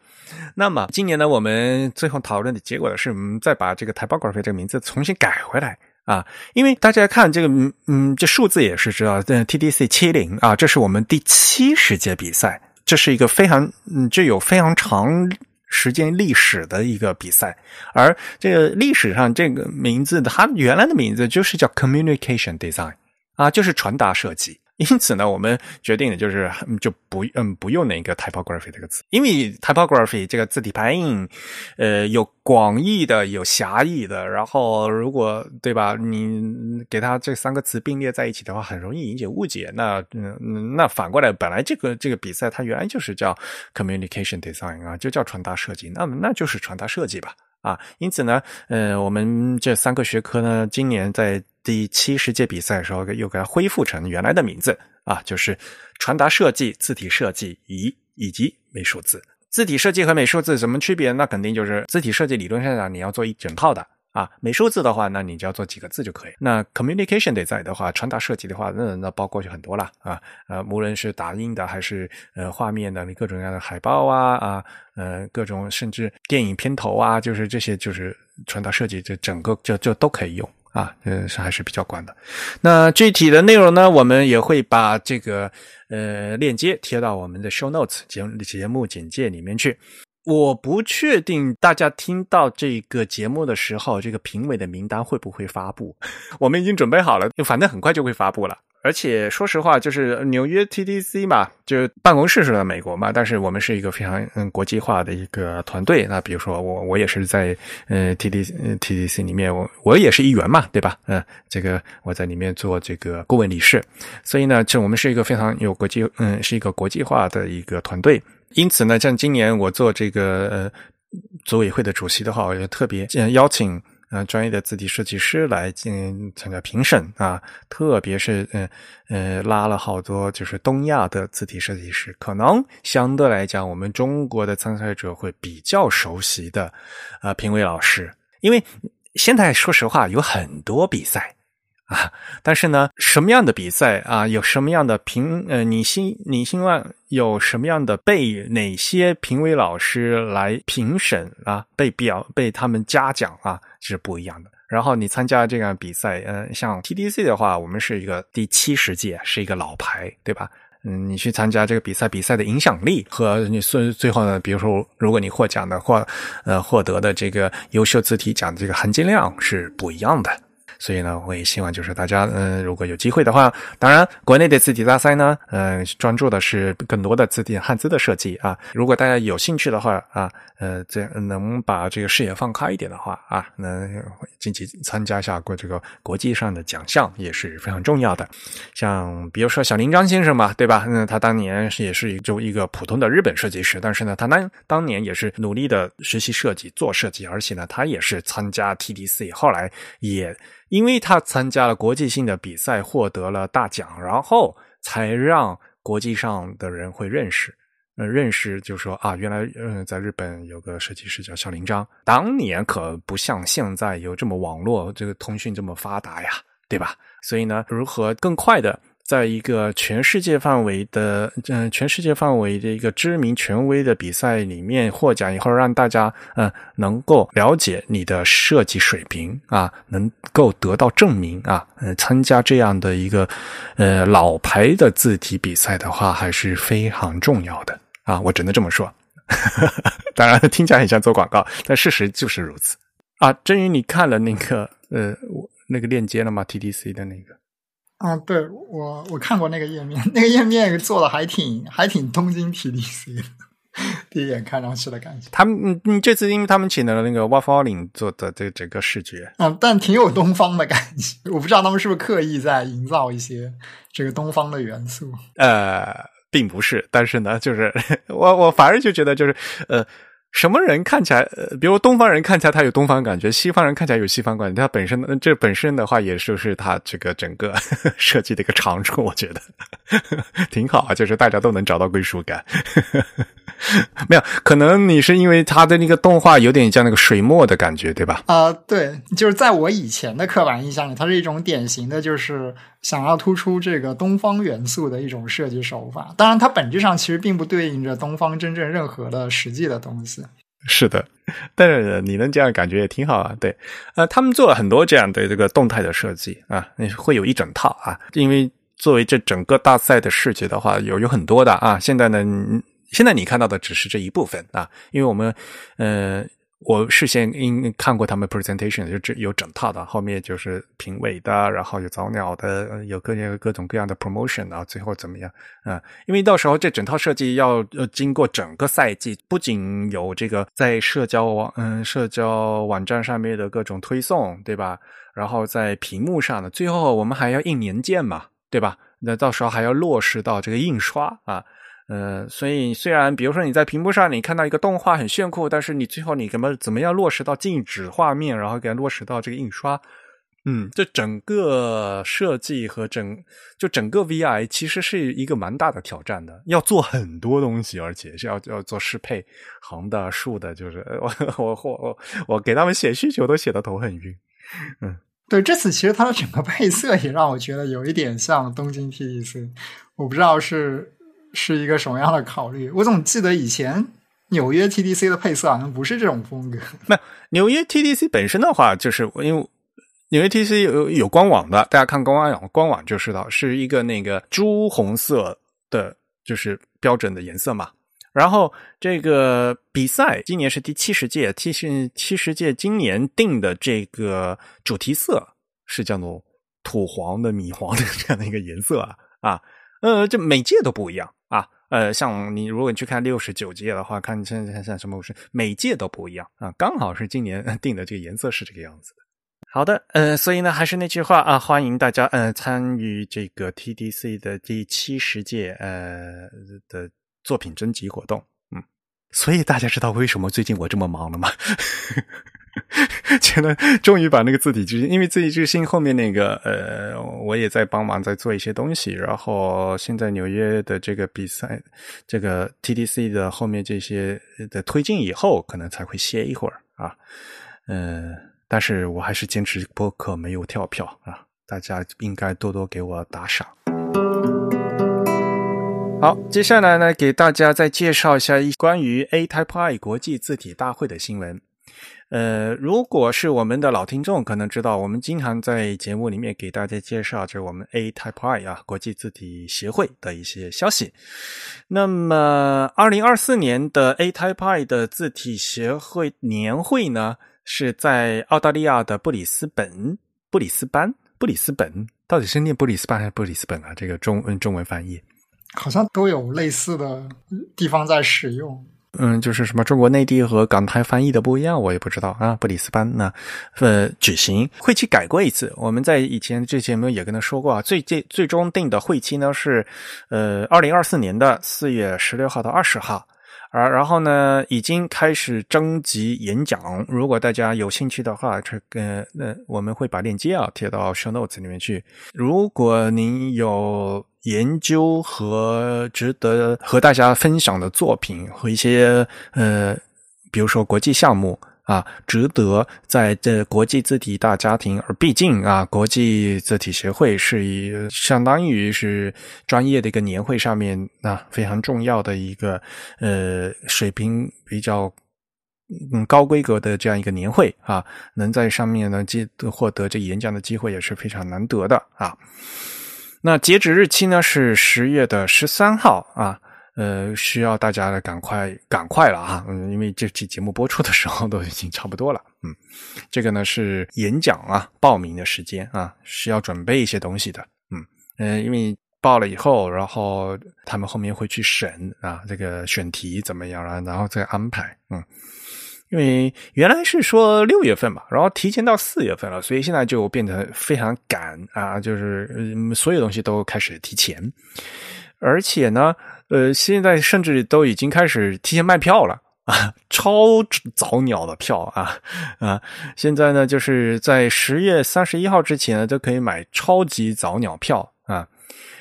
那么今年呢，我们最后讨论的结果是，我们再把这个 typography 这个名字重新改回来啊，因为大家看这个，嗯嗯，这数字也是知道，嗯，TDC 七零啊，这是我们第七十届比赛，这是一个非常嗯具有非常长。时间历史的一个比赛，而这个历史上这个名字，它原来的名字就是叫 Communication Design 啊，就是传达设计。因此呢，我们决定的就是就不嗯不用那个 typography 这个词，因为 typography 这个字体排印，呃，有广义的，有狭义的。然后如果对吧，你给它这三个词并列在一起的话，很容易引起误解。那嗯那反过来，本来这个这个比赛它原来就是叫 communication design 啊，就叫传达设计，那那就是传达设计吧。啊，因此呢，呃，我们这三个学科呢，今年在第七十届比赛的时候，又给它恢复成原来的名字啊，就是传达设计、字体设计以以及美术字。字体设计和美术字什么区别？那肯定就是字体设计理论上讲，你要做一整套的。啊，美术字的话，那你只要做几个字就可以。那 communication 得在的话，传达设计的话，那那包括就很多了啊。呃，无论是打印的还是呃画面的，你各种各样的海报啊啊，呃各种甚至电影片头啊，就是这些就是传达设计，这整个就就都可以用啊。嗯，是还是比较管的。那具体的内容呢，我们也会把这个呃链接贴到我们的 show notes 节节目简介里面去。我不确定大家听到这个节目的时候，这个评委的名单会不会发布？我们已经准备好了，反正很快就会发布了。而且说实话，就是纽约 TDC 嘛，就办公室是在美国嘛，但是我们是一个非常嗯国际化的一个团队。那比如说我，我也是在呃 TDC TDC 里面，我我也是一员嘛，对吧？嗯，这个我在里面做这个顾问理事，所以呢，就我们是一个非常有国际嗯，是一个国际化的一个团队。因此呢，像今年我做这个呃组委会的主席的话，我就特别邀请呃专业的字体设计师来进行参加评审啊，特别是呃呃拉了好多就是东亚的字体设计师，可能相对来讲，我们中国的参赛者会比较熟悉的啊评委老师，因为现在说实话有很多比赛。啊，但是呢，什么样的比赛啊，有什么样的评呃，你希你希望有什么样的被哪些评委老师来评审啊，被表被他们嘉奖啊，是不一样的。然后你参加这样比赛，嗯，像 TDC 的话，我们是一个第七十届，是一个老牌，对吧？嗯，你去参加这个比赛，比赛的影响力和你最最后呢，比如说，如果你获奖的话呃获得的这个优秀字体奖的这个含金量是不一样的。所以呢，我也希望就是大家，嗯，如果有机会的话，当然，国内的字体大赛呢，嗯，专注的是更多的字体汉字的设计啊。如果大家有兴趣的话啊，呃，这能把这个视野放开一点的话啊，能积极参加一下过这个国际上的奖项也是非常重要的。像比如说小林章先生嘛，对吧？嗯，他当年也是就一个普通的日本设计师，但是呢，他当当年也是努力的学习设计、做设计，而且呢，他也是参加 TDC，后来也。因为他参加了国际性的比赛，获得了大奖，然后才让国际上的人会认识，呃，认识就说啊，原来嗯，在日本有个设计师叫小林章，当年可不像现在有这么网络这个通讯这么发达呀，对吧？所以呢，如何更快的在一个全世界范围的，嗯，全世界范围的一个知名权威的比赛里面获奖以后，让大家嗯能够了解你的设计水平啊，能够得到证明啊，呃，参加这样的一个呃老牌的字体比赛的话，还是非常重要的啊，我只能这么说。当然听起来很像做广告，但事实就是如此啊。真宇，你看了那个呃我那个链接了吗？TDC 的那个。啊，对我我看过那个页面，那个页面做的还挺还挺东京 TDC 的，第一眼看上去的感觉。他们嗯嗯，这次因为他们请的那个 w a f a l i n 做的这整个视觉，嗯，但挺有东方的感觉。我不知道他们是不是刻意在营造一些这个东方的元素。呃，并不是，但是呢，就是 我我反而就觉得就是呃。什么人看起来，比如东方人看起来他有东方感觉，西方人看起来有西方感觉，他本身这本身的话，也就是他这个整个 设计的一个长处，我觉得 挺好啊，就是大家都能找到归属感。没有，可能你是因为他的那个动画有点像那个水墨的感觉，对吧？啊，对，就是在我以前的刻板印象里，它是一种典型的，就是想要突出这个东方元素的一种设计手法。当然，它本质上其实并不对应着东方真正任何的实际的东西。是的，但是你能这样感觉也挺好啊。对，呃，他们做了很多这样的这个动态的设计啊，会有一整套啊，因为作为这整个大赛的视觉的话，有有很多的啊。现在呢。现在你看到的只是这一部分啊，因为我们，呃，我事先应看过他们 presentation，就这有整套的，后面就是评委的，然后有早鸟的，有各各各种各样的 promotion 啊，最后怎么样啊？因为到时候这整套设计要呃经过整个赛季，不仅有这个在社交网嗯社交网站上面的各种推送，对吧？然后在屏幕上的，最后我们还要印年鉴嘛，对吧？那到时候还要落实到这个印刷啊。呃，所以虽然比如说你在屏幕上你看到一个动画很炫酷，但是你最后你怎么怎么样落实到静止画面，然后给它落实到这个印刷，嗯，这整个设计和整就整个 VI 其实是一个蛮大的挑战的，要做很多东西，而且是要要做适配横的竖的，就是我我我我给他们写需求都写的头很晕，嗯，对，这次其实它的整个配色也让我觉得有一点像东京 TDC，我不知道是。是一个什么样的考虑？我总记得以前纽约 TDC 的配色好像不是这种风格。那纽约 TDC 本身的话，就是因为纽约 TDC 有有官网的，大家看官网官网就知道是一个那个朱红色的，就是标准的颜色嘛。然后这个比赛今年是第七十届，七十七十届今年定的这个主题色是叫做土黄的米黄的这样的一个颜色啊啊，呃，这每届都不一样。啊，呃，像你如果你去看六十九届的话，看现在像什么是每届都不一样啊，刚好是今年定的这个颜色是这个样子的。好的，呃，所以呢，还是那句话啊，欢迎大家呃参与这个 TDC 的第七十届呃的作品征集活动。嗯，所以大家知道为什么最近我这么忙了吗？现在终于把那个字体之星，因为字体之星后面那个呃，我也在帮忙在做一些东西。然后现在纽约的这个比赛，这个 TDC 的后面这些的推进以后，可能才会歇一会儿啊。嗯，但是我还是坚持播客没有跳票啊，大家应该多多给我打赏。好，接下来呢，给大家再介绍一下一关于 A Type I 国际字体大会的新闻。呃，如果是我们的老听众，可能知道我们经常在节目里面给大家介绍，就是我们 A Type I 啊，国际字体协会的一些消息。那么，二零二四年的 A Type I 的字体协会年会呢，是在澳大利亚的布里斯本、布里斯班、布里斯本，到底是念布里斯班还是布里斯本啊？这个中文中文翻译好像都有类似的地方在使用。嗯，就是什么中国内地和港台翻译的不一样，我也不知道啊。布里斯班呢，呃，举行会期改过一次。我们在以前这节目也跟他说过啊，最最最终定的会期呢是呃二零二四年的四月十六号到二十号。而然后呢，已经开始征集演讲。如果大家有兴趣的话，这个那我们会把链接啊贴到 show notes 里面去。如果您有研究和值得和大家分享的作品和一些呃，比如说国际项目啊，值得在这国际字体大家庭，而毕竟啊，国际字体协会是以相当于是专业的一个年会上面啊非常重要的一个呃水平比较嗯高规格的这样一个年会啊，能在上面呢接获得这演讲的机会也是非常难得的啊。那截止日期呢是十月的十三号啊。呃，需要大家的赶快赶快了啊！嗯，因为这期节目播出的时候都已经差不多了。嗯，这个呢是演讲啊，报名的时间啊，是要准备一些东西的。嗯嗯，因为报了以后，然后他们后面会去审啊，这个选题怎么样啊，然后再安排。嗯，因为原来是说六月份嘛，然后提前到四月份了，所以现在就变得非常赶啊，就是所有东西都开始提前，而且呢。呃，现在甚至都已经开始提前卖票了啊，超早鸟的票啊啊！现在呢，就是在十月三十一号之前呢，都可以买超级早鸟票。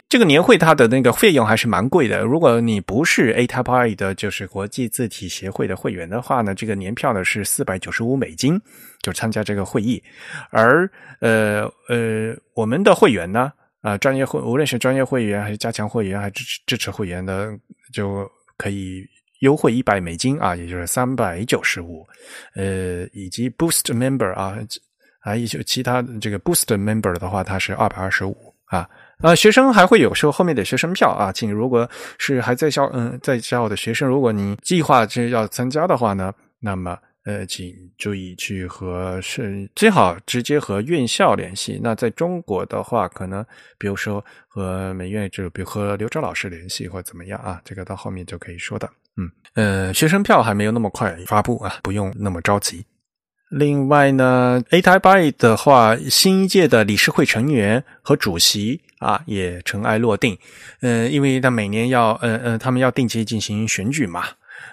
这个年会它的那个费用还是蛮贵的，如果你不是 A Type I 的，就是国际字体协会的会员的话呢，这个年票呢是四百九十五美金，就参加这个会议。而呃呃，我们的会员呢？啊，专业会无论是专业会员还是加强会员还是支持支持会员的，就可以优惠一百美金啊，也就是三百九十五。呃，以及 Boost Member 啊，还有其他这个 Boost Member 的话，它是二百二十五啊。啊，学生还会有时候后面的学生票啊，请如果是还在校嗯在校的学生，如果你计划是要参加的话呢，那么。呃，请注意去和是最好直接和院校联系。那在中国的话，可能比如说和美院，就比如和刘钊老师联系或怎么样啊，这个到后面就可以说的。嗯，呃，学生票还没有那么快发布啊，不用那么着急。另外呢，A Type I 的话，新一届的理事会成员和主席啊也尘埃落定。嗯，因为他每年要，呃呃，他们要定期进行选举嘛。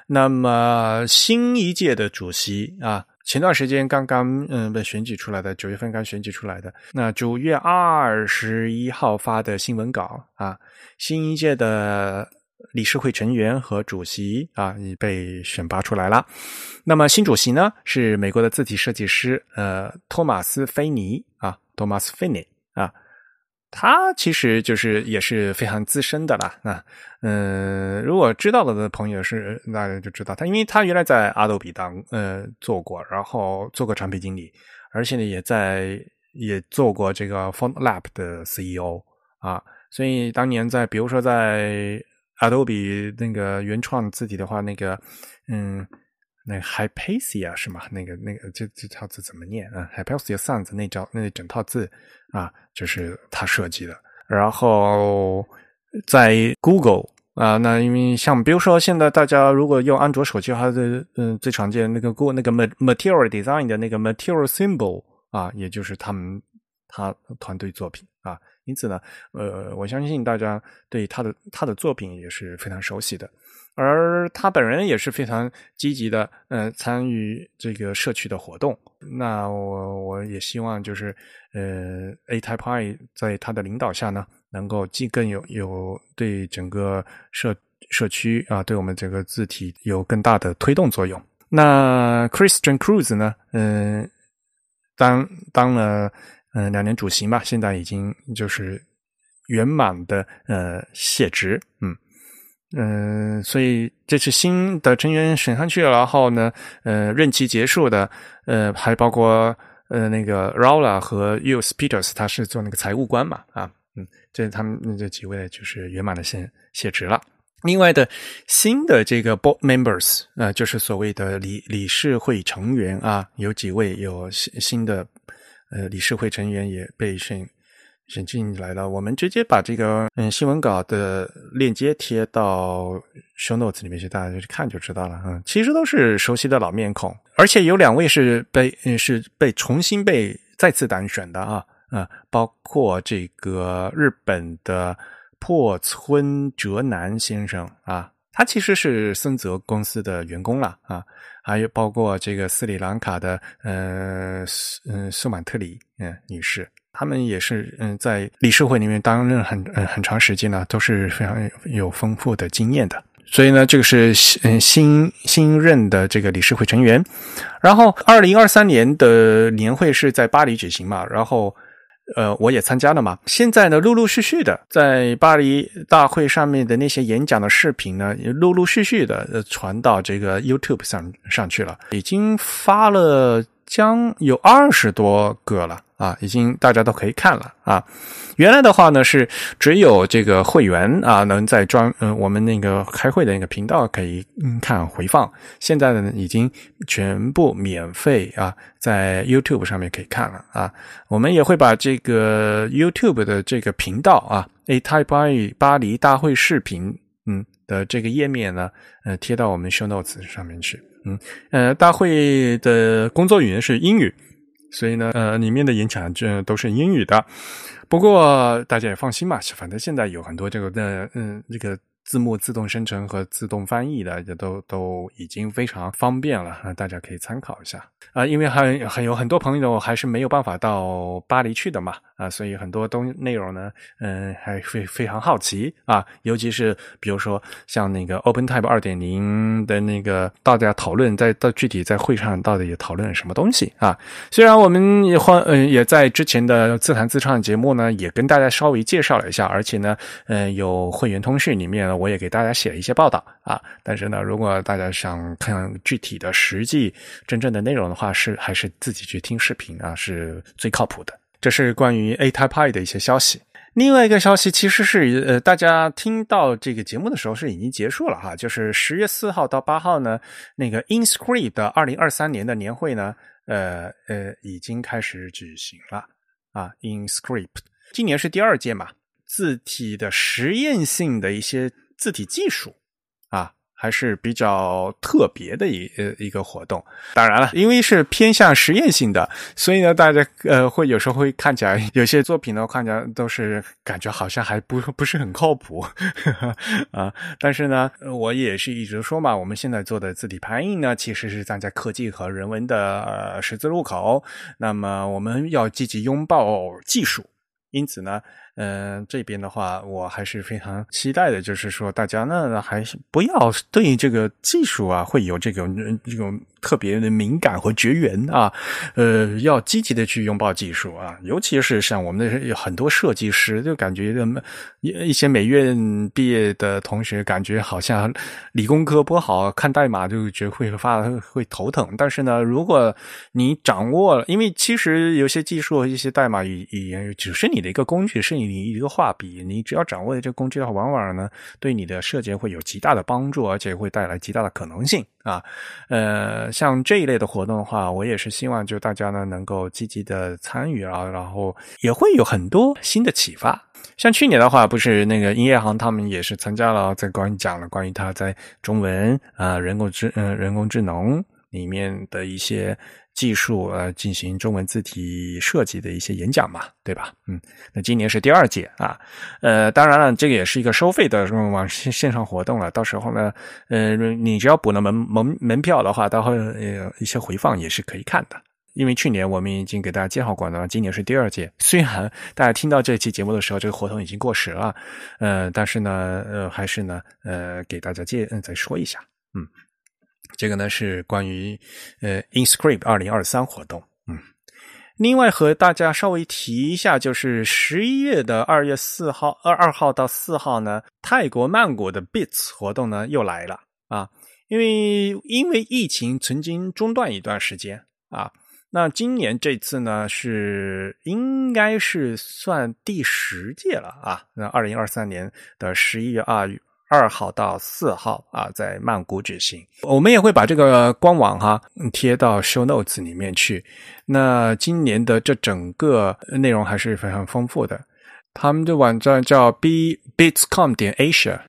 那么新一届的主席啊，前段时间刚刚嗯被选举出来的，九月份刚选举出来的。那九月二十一号发的新闻稿啊，新一届的理事会成员和主席啊已被选拔出来了。那么新主席呢是美国的字体设计师呃托马斯菲尼啊，托马斯菲尼啊。他其实就是也是非常资深的啦，啊，嗯，如果知道了的朋友是，那就知道他，因为他原来在阿斗比当呃做过，然后做过产品经理，而且呢也在也做过这个 Font Lab 的 CEO 啊，所以当年在比如说在 Adobe 那个原创字体的话，那个嗯。那 Hypatia 是吗？那个那个这这套字怎么念啊？Hypatia Sans 那招那整套字啊，就是他设计的。然后在 Google 啊，那因为像比如说现在大家如果用安卓手机，它的嗯最常见那个 Google 那个 Material Design 的那个 Material Symbol 啊，也就是他们他团队作品啊。因此呢，呃，我相信大家对他的他的作品也是非常熟悉的。而他本人也是非常积极的，呃，参与这个社区的活动。那我我也希望就是，呃，A Type I 在他的领导下呢，能够既更有有对整个社社区啊，对我们整个字体有更大的推动作用。那 Christian Cruz 呢，嗯，当当了嗯两年主席嘛，现在已经就是圆满的呃卸职，嗯。嗯，所以这次新的成员选上去了，然后呢，呃，任期结束的，呃，还包括呃那个 Raula 和 Us Peters，他是做那个财务官嘛，啊，嗯，这他们这几位就是圆满的先卸职了。另外的新的这个 Board Members，呃，就是所谓的理理事会成员啊，有几位有新新的呃理事会成员也被选。沈进来了，我们直接把这个嗯新闻稿的链接贴到 show notes 里面去，大家就去看就知道了。嗯，其实都是熟悉的老面孔，而且有两位是被嗯是被重新被再次当选的啊啊，包括这个日本的破村哲男先生啊，他其实是森泽公司的员工了啊，还有包括这个斯里兰卡的呃嗯苏满特里嗯女士。他们也是嗯，在理事会里面担任很嗯很长时间呢，都是非常有丰富的经验的。所以呢，这个是新新新任的这个理事会成员。然后，二零二三年的年会是在巴黎举行嘛，然后。呃，我也参加了嘛。现在呢，陆陆续续的在巴黎大会上面的那些演讲的视频呢，陆陆续续的传到这个 YouTube 上上去了，已经发了将有二十多个了。啊，已经大家都可以看了啊。原来的话呢是只有这个会员啊能在专嗯我们那个开会的那个频道可以看回放。现在呢已经全部免费啊，在 YouTube 上面可以看了啊。我们也会把这个 YouTube 的这个频道啊，A Type 巴巴黎大会视频嗯的这个页面呢，呃贴到我们 Show Notes 上面去。嗯呃，大会的工作语言是英语。所以呢，呃，里面的演讲这都是英语的，不过大家也放心嘛，反正现在有很多这个的，嗯，这个。字幕自动生成和自动翻译的，这都都已经非常方便了，啊大家可以参考一下啊。因为还很有很多朋友还是没有办法到巴黎去的嘛，啊，所以很多东内容呢，嗯，还会非常好奇啊。尤其是比如说像那个 OpenType 二点零的那个，大家讨论在到具体在会上到底也讨论了什么东西啊？虽然我们也换嗯也在之前的自弹自唱节目呢，也跟大家稍微介绍了一下，而且呢，嗯，有会员通讯里面。我也给大家写了一些报道啊，但是呢，如果大家想看具体的实际真正的内容的话，是还是自己去听视频啊，是最靠谱的。这是关于 A Type I 的一些消息。另外一个消息其实是呃，大家听到这个节目的时候是已经结束了哈，就是十月四号到八号呢，那个 Inscript 的二零二三年的年会呢，呃呃，已经开始举行了啊。Inscript 今年是第二届嘛，字体的实验性的一些。字体技术，还是比较特别的一呃一个活动。当然了，因为是偏向实验性的，所以呢，大家呃会有时候会看起来有些作品呢，看起来都是感觉好像还不不是很靠谱 啊。但是呢，我也是一直说嘛，我们现在做的字体排印呢，其实是站在科技和人文的十字路口。那么我们要积极拥抱技术，因此呢。嗯，这边的话，我还是非常期待的，就是说大家呢，还是不要对这个技术啊，会有这种这种。特别的敏感和绝缘啊，呃，要积极的去拥抱技术啊，尤其是像我们的很多设计师，就感觉一一些美院毕业的同学，感觉好像理工科不好，看代码就觉得会发会头疼。但是呢，如果你掌握了，因为其实有些技术、一些代码语语言只是你的一个工具，是你一个画笔，你只要掌握了这个工具的话，往往呢对你的设计会有极大的帮助，而且会带来极大的可能性啊，呃。像这一类的活动的话，我也是希望就大家呢能够积极的参与啊，然后也会有很多新的启发。像去年的话，不是那个音乐行他们也是参加了，在关于讲了关于他在中文啊人工智嗯人工智能里面的一些。技术呃，进行中文字体设计的一些演讲嘛，对吧？嗯，那今年是第二届啊，呃，当然了，这个也是一个收费的网线线上活动了。到时候呢，呃，你只要补了门门门票的话，到时候一些回放也是可以看的。因为去年我们已经给大家介绍过了，今年是第二届。虽然大家听到这期节目的时候，这个活动已经过时了，呃，但是呢，呃，还是呢，呃，给大家介嗯再说一下，嗯。这个呢是关于呃 Inscript 二零二三活动，嗯，另外和大家稍微提一下，就是十一月的二月四号二二号到四号呢，泰国曼谷的 Bits 活动呢又来了啊，因为因为疫情曾经中断一段时间啊，那今年这次呢是应该是算第十届了啊，那二零二三年的十一月二月。二号到四号啊，在曼谷举行。我们也会把这个官网哈贴到 show notes 里面去。那今年的这整个内容还是非常丰富的。他们的网站叫 b bitscom 点 asia。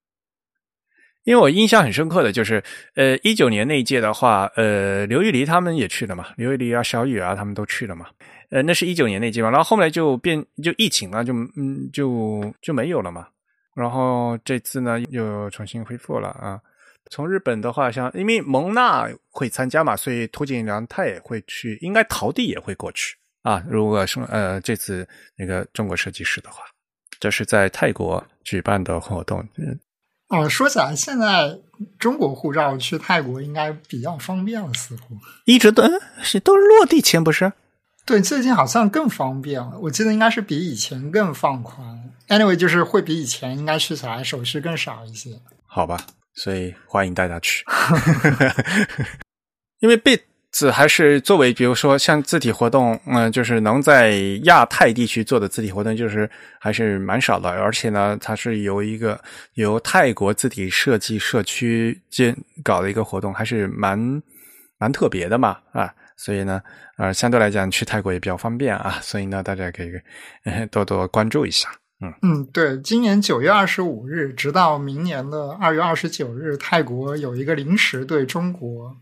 因为我印象很深刻的就是，呃，一九年那一届的话，呃，刘玉离他们也去了嘛，刘玉离啊、小雨啊他们都去了嘛。呃，那是一九年那届嘛，然后后来就变就疫情了，就嗯就就没有了嘛。然后这次呢又重新恢复了啊！从日本的话，像因为蒙娜会参加嘛，所以涂景良他也会去，应该陶地也会过去啊。如果是呃这次那个中国设计师的话，这是在泰国举办的活动。嗯，哦，说起来，现在中国护照去泰国应该比较方便了，似乎一直都嗯是都是落地签不是？对，最近好像更方便了。我记得应该是比以前更放宽。Anyway，就是会比以前应该去起来手续更少一些。好吧，所以欢迎大家去，因为 Bits 还是作为比如说像字体活动，嗯、就是能在亚太地区做的字体活动，就是还是蛮少的，而且呢，它是由一个由泰国字体设计社区间搞的一个活动，还是蛮蛮特别的嘛，啊。所以呢，呃，相对来讲去泰国也比较方便啊，所以呢，大家可以、多多关注一下。嗯，对，今年九月二十五日，直到明年的二月二十九日，泰国有一个临时对中国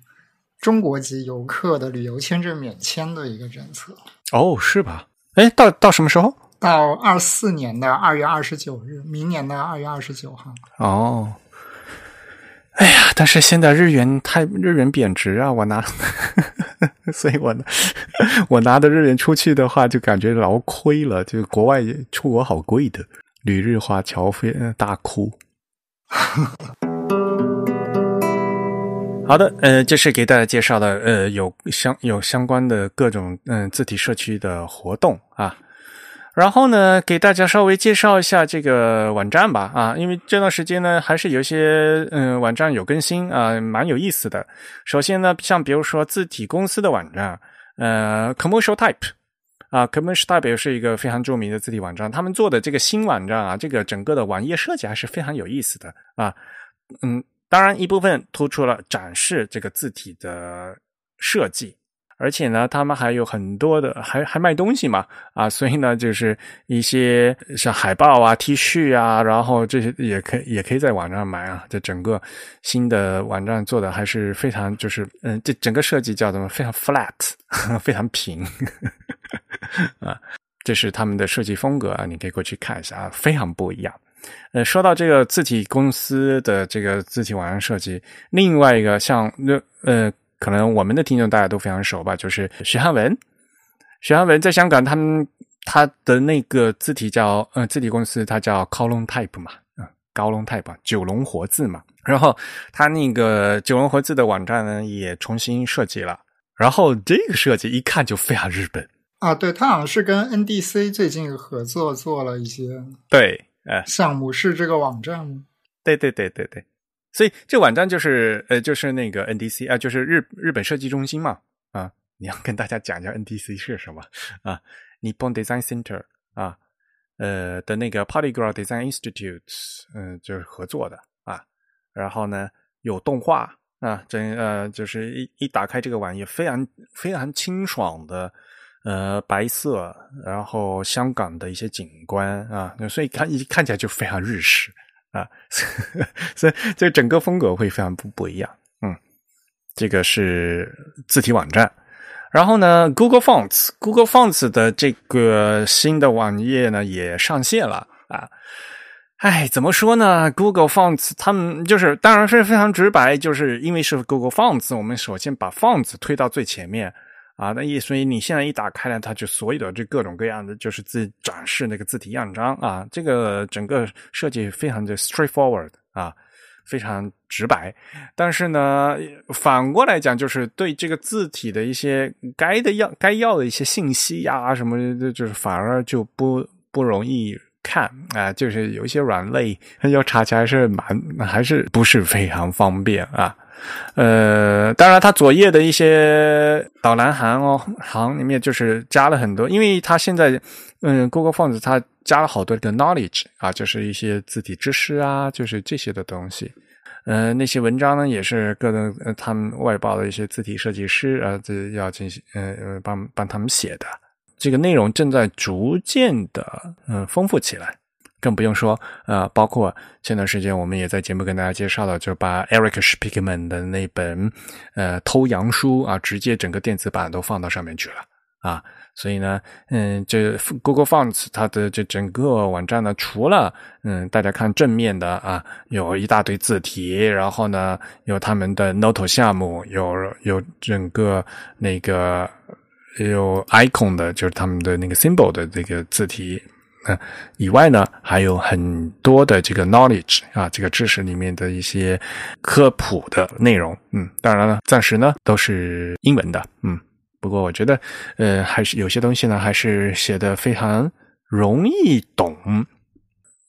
中国籍游客的旅游签证免签的一个政策，哦，是吧？哎，到到什么时候？到二四年的二月二十九日，明年的二月二十九号。哦，哎呀，但是现在日元太日元贬值啊，我拿，所以我拿我拿的日元出去的话，就感觉老亏了。就国外出国好贵的，旅日华侨飞大哭。好的，呃，这是给大家介绍的，呃，有相有相关的各种嗯、字体社区的活动啊。然后呢，给大家稍微介绍一下这个网站吧，啊，因为这段时间呢，还是有一些嗯网站有更新啊，蛮有意思的。首先呢，像比如说字体公司的网站，呃，Commercial Type 啊，Commercial Type 是一个非常著名的字体网站，他们做的这个新网站啊，这个整个的网页设计还是非常有意思的啊，嗯，当然一部分突出了展示这个字体的设计。而且呢，他们还有很多的，还还卖东西嘛，啊，所以呢，就是一些像海报啊、T 恤啊，然后这些也可以也可以在网上买啊。这整个新的网站做的还是非常，就是嗯，这整个设计叫什么？非常 flat，非常平啊。这是他们的设计风格啊，你可以过去看一下啊，非常不一样。呃，说到这个字体公司的这个字体网站设计，另外一个像那呃。可能我们的听众大家都非常熟吧，就是徐汉文。徐汉文在香港，他们他的那个字体叫呃字体公司，它叫 Colon Type 嘛，嗯，高龙 Type 九龙活字嘛。然后他那个九龙活字的网站呢，也重新设计了。然后这个设计一看就非常日本啊，对，他好像是跟 NDC 最近合作做了一些对呃项目，是这个网站吗？对对对对对。所以这网站就是呃，就是那个 NDC 啊，就是日日本设计中心嘛啊，你要跟大家讲一下 NDC 是什么啊日本 Design Center 啊，呃的那个 Polygraph Design Institute，嗯、就是合作的啊。然后呢，有动画啊，真呃，就是一一打开这个网页，非常非常清爽的呃白色，然后香港的一些景观啊，所以看一看起来就非常日式。啊，所以这整个风格会非常不不一样。嗯，这个是字体网站。然后呢，Google Fonts，Google Fonts 的这个新的网页呢也上线了啊。哎，怎么说呢？Google Fonts 他们就是当然是非常直白，就是因为是 Google Fonts，我们首先把 Fonts 推到最前面。啊，那一所以你现在一打开呢，它就所有的这各种各样的就是字展示那个字体样章啊，这个整个设计非常的 straightforward 啊，非常直白。但是呢，反过来讲，就是对这个字体的一些该的要该要的一些信息呀什么的，就是反而就不不容易看啊，就是有一些软肋要查起来是蛮还是不是非常方便啊。呃，当然，它左页的一些导览行哦，行里面就是加了很多，因为它现在，嗯，Google Fonts 它加了好多这个 knowledge 啊，就是一些字体知识啊，就是这些的东西。呃，那些文章呢，也是各种他们外包的一些字体设计师啊，这要进行呃帮帮他们写的。这个内容正在逐渐的嗯丰富起来。更不用说，呃，包括前段时间我们也在节目跟大家介绍了，就把 Eric s p i e g m a n 的那本呃偷羊书啊，直接整个电子版都放到上面去了啊。所以呢，嗯，这 Google Fonts 它的这整个网站呢，除了嗯大家看正面的啊，有一大堆字体，然后呢有他们的 Note 项目，有有整个那个有 icon 的，就是他们的那个 symbol 的这个字体。那以外呢，还有很多的这个 knowledge 啊，这个知识里面的一些科普的内容。嗯，当然了，暂时呢都是英文的。嗯，不过我觉得，呃，还是有些东西呢，还是写的非常容易懂。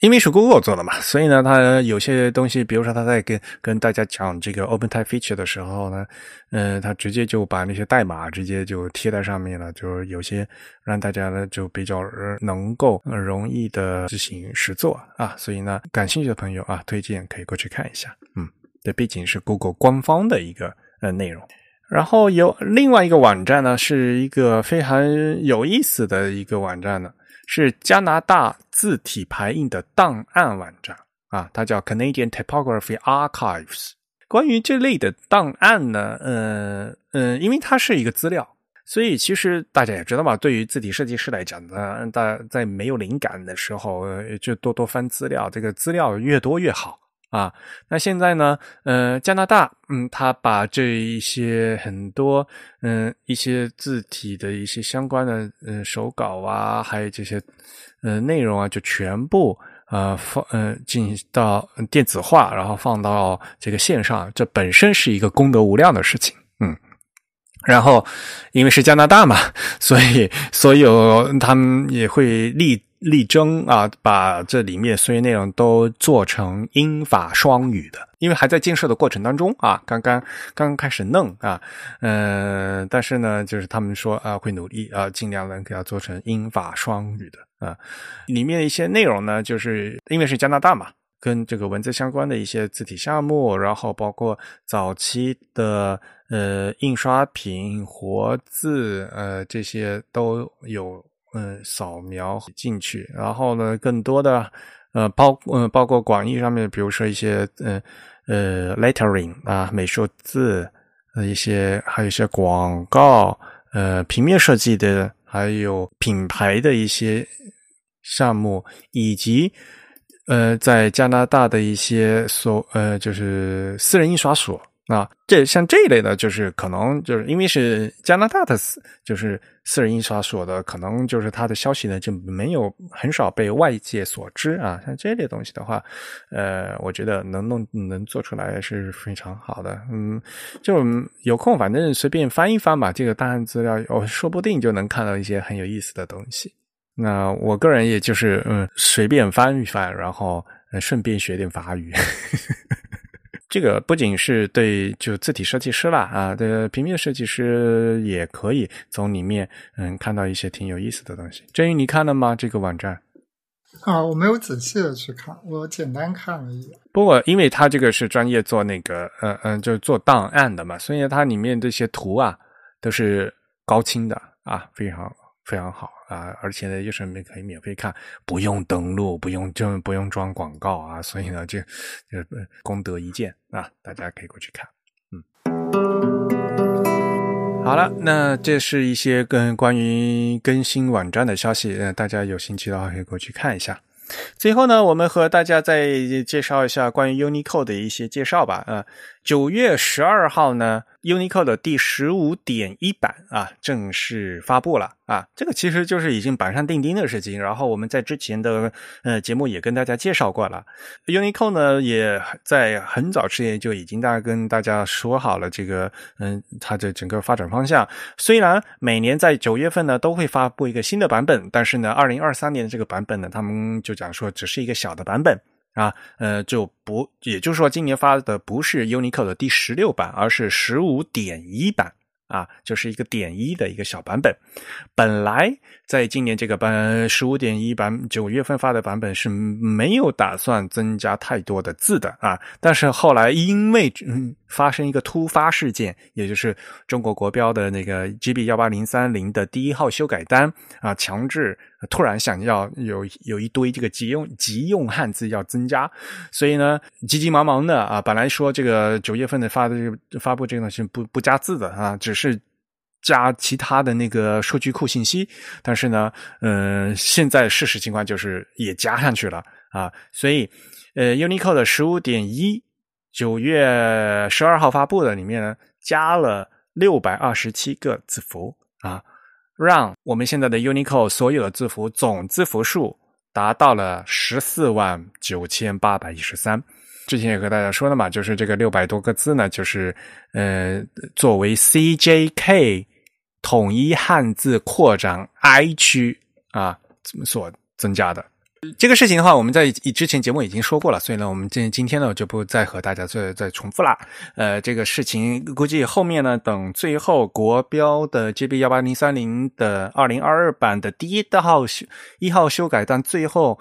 因为是 Google 做的嘛，所以呢，它有些东西，比如说他在跟跟大家讲这个 OpenType feature 的时候呢，呃，他直接就把那些代码直接就贴在上面了，就是有些让大家呢就比较能够容易的执行实做啊，所以呢，感兴趣的朋友啊，推荐可以过去看一下，嗯，这毕竟是 Google 官方的一个呃内容。然后有另外一个网站呢，是一个非常有意思的一个网站呢。是加拿大字体排印的档案网站啊，它叫 Canadian Typography Archives。关于这类的档案呢，呃呃，因为它是一个资料，所以其实大家也知道嘛，对于字体设计师来讲呢，大在没有灵感的时候，就多多翻资料，这个资料越多越好。啊，那现在呢？呃，加拿大，嗯，他把这一些很多，嗯，一些字体的一些相关的，嗯，手稿啊，还有这些，呃，内容啊，就全部，呃，放，呃，进到电子化，然后放到这个线上，这本身是一个功德无量的事情，嗯。然后，因为是加拿大嘛，所以所有他们也会立。力争啊，把这里面所有内容都做成英法双语的，因为还在建设的过程当中啊，刚刚刚刚开始弄啊，嗯，但是呢，就是他们说啊，会努力啊，尽量能给它做成英法双语的啊。里面的一些内容呢，就是因为是加拿大嘛，跟这个文字相关的一些字体项目，然后包括早期的呃印刷品、活字呃这些都有。嗯，扫描进去，然后呢，更多的呃包呃包括广义上面，比如说一些嗯呃 lettering 啊，美术字呃一些，还有一些广告呃平面设计的，还有品牌的一些项目，以及呃在加拿大的一些所呃就是私人印刷所。啊，这像这一类的，就是可能就是因为是加拿大的，就是私人印刷所的，可能就是它的消息呢就没有很少被外界所知啊。像这类东西的话，呃，我觉得能弄能做出来是非常好的。嗯，就有空反正随便翻一翻吧，这个档案资料，我说不定就能看到一些很有意思的东西。那我个人也就是嗯随便翻一翻，然后顺便学点法语。这个不仅是对就字体设计师啦啊，的平面设计师也可以从里面嗯看到一些挺有意思的东西。真宇，你看了吗？这个网站啊，我没有仔细的去看，我简单看了一眼。不过，因为他这个是专业做那个嗯嗯，就是做档案的嘛，所以它里面这些图啊都是高清的啊，非常非常好。啊，而且呢，又是免可以免费看，不用登录，不用就不用装广告啊，所以呢，就就功德一件啊，大家可以过去看。嗯，好了，那这是一些跟关于更新网站的消息，呃，大家有兴趣的话可以过去看一下。最后呢，我们和大家再介绍一下关于 Unicode 的一些介绍吧。呃，九月十二号呢。Unicode 的第十五点一版啊，正式发布了啊！这个其实就是已经板上钉钉的事情。然后我们在之前的呃节目也跟大家介绍过了。Unicode 呢，也在很早之前就已经大概跟大家说好了这个嗯它的整个发展方向。虽然每年在九月份呢都会发布一个新的版本，但是呢，二零二三年的这个版本呢，他们就讲说只是一个小的版本。啊，呃，就不，也就是说，今年发的不是 Unicode 的第十六版，而是十五点一版。啊，就是一个点一的一个小版本。本来在今年这个版十五点一版九月份发的版本是没有打算增加太多的字的啊。但是后来因为嗯发生一个突发事件，也就是中国国标的那个 GB 幺八零三零的第一号修改单啊，强制突然想要有有一堆这个急用急用汉字要增加，所以呢急急忙忙的啊，本来说这个九月份的发的这个发布这个东西不不加字的啊，只是。加其他的那个数据库信息，但是呢，嗯，现在事实情况就是也加上去了啊，所以呃，Unicode 十五点一九月十二号发布的里面呢，加了六百二十七个字符啊，让我们现在的 Unicode 所有的字符总字符数达到了十四万九千八百一十三。之前也和大家说了嘛，就是这个六百多个字呢，就是呃，作为 CJK 统一汉字扩展 I 区啊所增加的。这个事情的话，我们在之前节目已经说过了，所以呢，我们今今天呢就不再和大家再再重复了。呃，这个事情估计后面呢，等最后国标的 GB 幺八零三零的二零二二版的第一号修一号修改，但最后。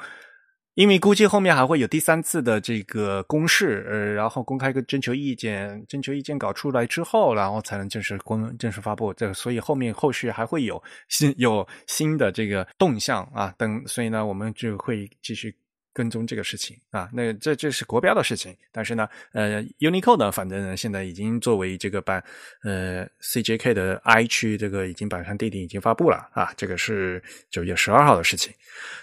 因为估计后面还会有第三次的这个公示，呃，然后公开一个征求意见，征求意见稿出来之后，然后才能正式公正式发布。这，所以后面后续还会有新有新的这个动向啊等，所以呢，我们就会继续。跟踪这个事情啊，那这这是国标的事情，但是呢，呃，Unicode 呢，反正呢，现在已经作为这个版呃 CJK 的 I 区，这个已经板上钉钉，已经发布了啊，这个是九月十二号的事情。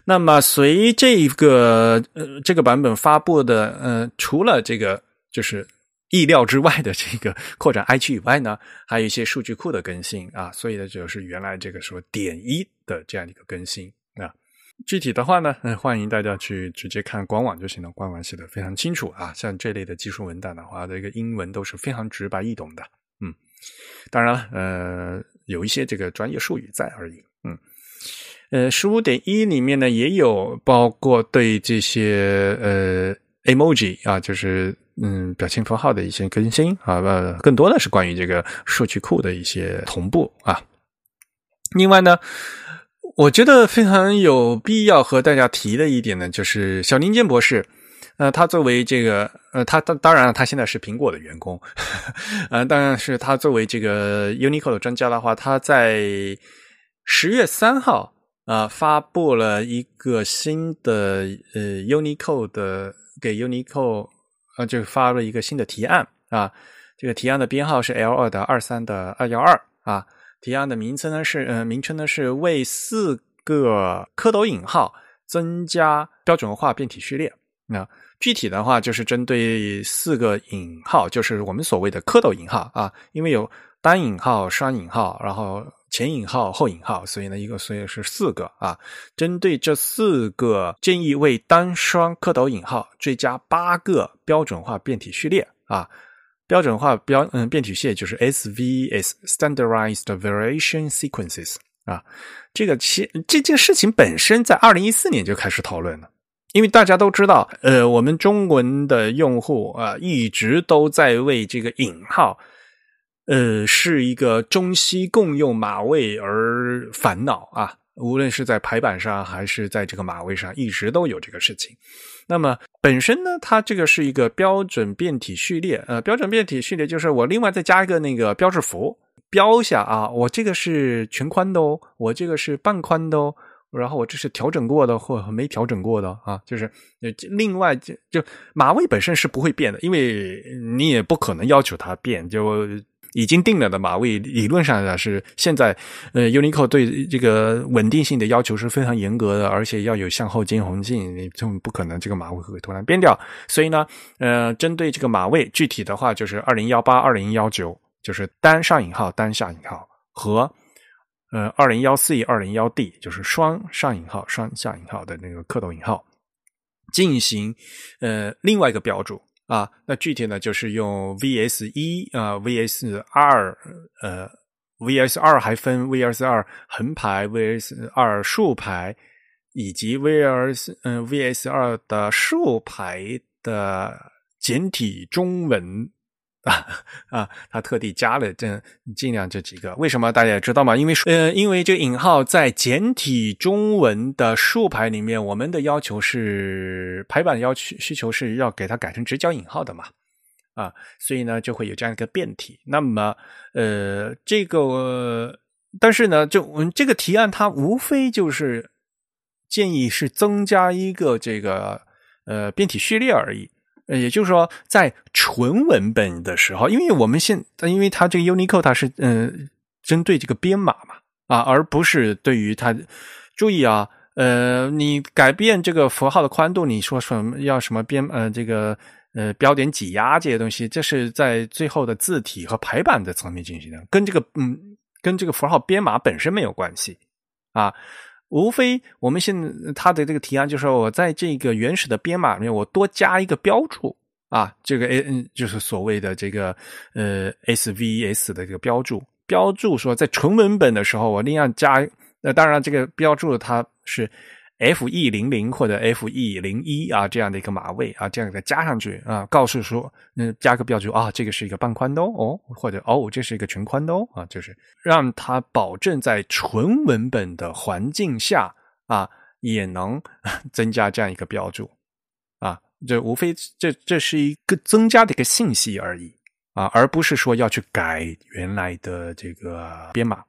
那么随这个呃这个版本发布的，呃，除了这个就是意料之外的这个扩展 I 区以外呢，还有一些数据库的更新啊，所以呢，就是原来这个说点一的这样一个更新。具体的话呢，嗯，欢迎大家去直接看官网就行了。官网写的非常清楚啊，像这类的技术文档的话，这个英文都是非常直白易懂的。嗯，当然了，呃，有一些这个专业术语在而已。嗯，呃，十五点一里面呢也有包括对这些呃 emoji 啊，就是嗯表情符号的一些更新啊，呃，更多的是关于这个数据库的一些同步啊。另外呢。我觉得非常有必要和大家提的一点呢，就是小林健博士，呃，他作为这个，呃，他当当然了，他现在是苹果的员工，呃，当然是他作为这个 Unicode 的专家的话，他在十月三号啊发布了一个新的呃 Unicode 的给 Unicode 呃就发了一个新的提案啊，这个提案的编号是 L 二的二三的二幺二啊。提案的名称呢是，呃，名称呢是为四个蝌蚪引号增加标准化变体序列。那具体的话就是针对四个引号，就是我们所谓的蝌蚪引号啊，因为有单引号、双引号，然后前引号、后引号，所以呢一个所以是四个啊。针对这四个，建议为单双蝌蚪引号追加八个标准化变体序列啊。标准化标嗯变体序列就是 SVS Standardized Variation Sequences 啊，这个其这件事情本身在二零一四年就开始讨论了，因为大家都知道，呃，我们中文的用户啊一直都在为这个引号，呃，是一个中西共用码位而烦恼啊，无论是在排版上还是在这个码位上，一直都有这个事情。那么本身呢，它这个是一个标准变体序列，呃，标准变体序列就是我另外再加一个那个标志符，标一下啊，我这个是全宽的哦，我这个是半宽的哦，然后我这是调整过的或没调整过的啊，就是另外就就码位本身是不会变的，因为你也不可能要求它变，就。已经定了的码位，理论上呢是现在，呃，UNICO 对这个稳定性的要求是非常严格的，而且要有向后兼容性，你就不可能这个码位会突然变掉。所以呢，呃，针对这个码位，具体的话就是二零幺八、二零幺九，就是单上引号、单下引号和呃二零幺 C、二零幺 D，就是双上引号、双下引号的那个蝌蚪引号，进行呃另外一个标注。啊，那具体呢，就是用 VS 一啊，VS 二，呃，VS 二还分 VS 二横排、VS 二竖排，以及 VS 嗯 VS 二的竖排的简体中文。啊啊！他特地加了这尽量这几个，为什么大家也知道吗？因为呃，因为这个引号在简体中文的竖排里面，我们的要求是排版要求需求是要给它改成直角引号的嘛啊，所以呢就会有这样一个变体。那么呃，这个但是呢，就我们这个提案它无非就是建议是增加一个这个呃变体序列而已。也就是说，在纯文本的时候，因为我们现，因为它这个 Unicode 它是嗯针对这个编码嘛啊，而不是对于它。注意啊，呃，你改变这个符号的宽度，你说什么要什么编呃这个呃标点挤压这些东西，这是在最后的字体和排版的层面进行的，跟这个嗯跟这个符号编码本身没有关系啊。无非我们现在他的这个提案就是我在这个原始的编码里面，我多加一个标注啊，这个 A N 就是所谓的这个呃 S V S 的这个标注，标注说在纯文本的时候我另外加，那当然这个标注它是。F E 零零或者 F E 零一啊，这样的一个码位啊，这样给它加上去啊，告诉说，嗯，加个标注啊，这个是一个半宽的哦，或者哦，这是一个全宽的哦啊，就是让它保证在纯文本的环境下啊，也能 增加这样一个标注啊，这无非这这是一个增加的一个信息而已啊，而不是说要去改原来的这个编码。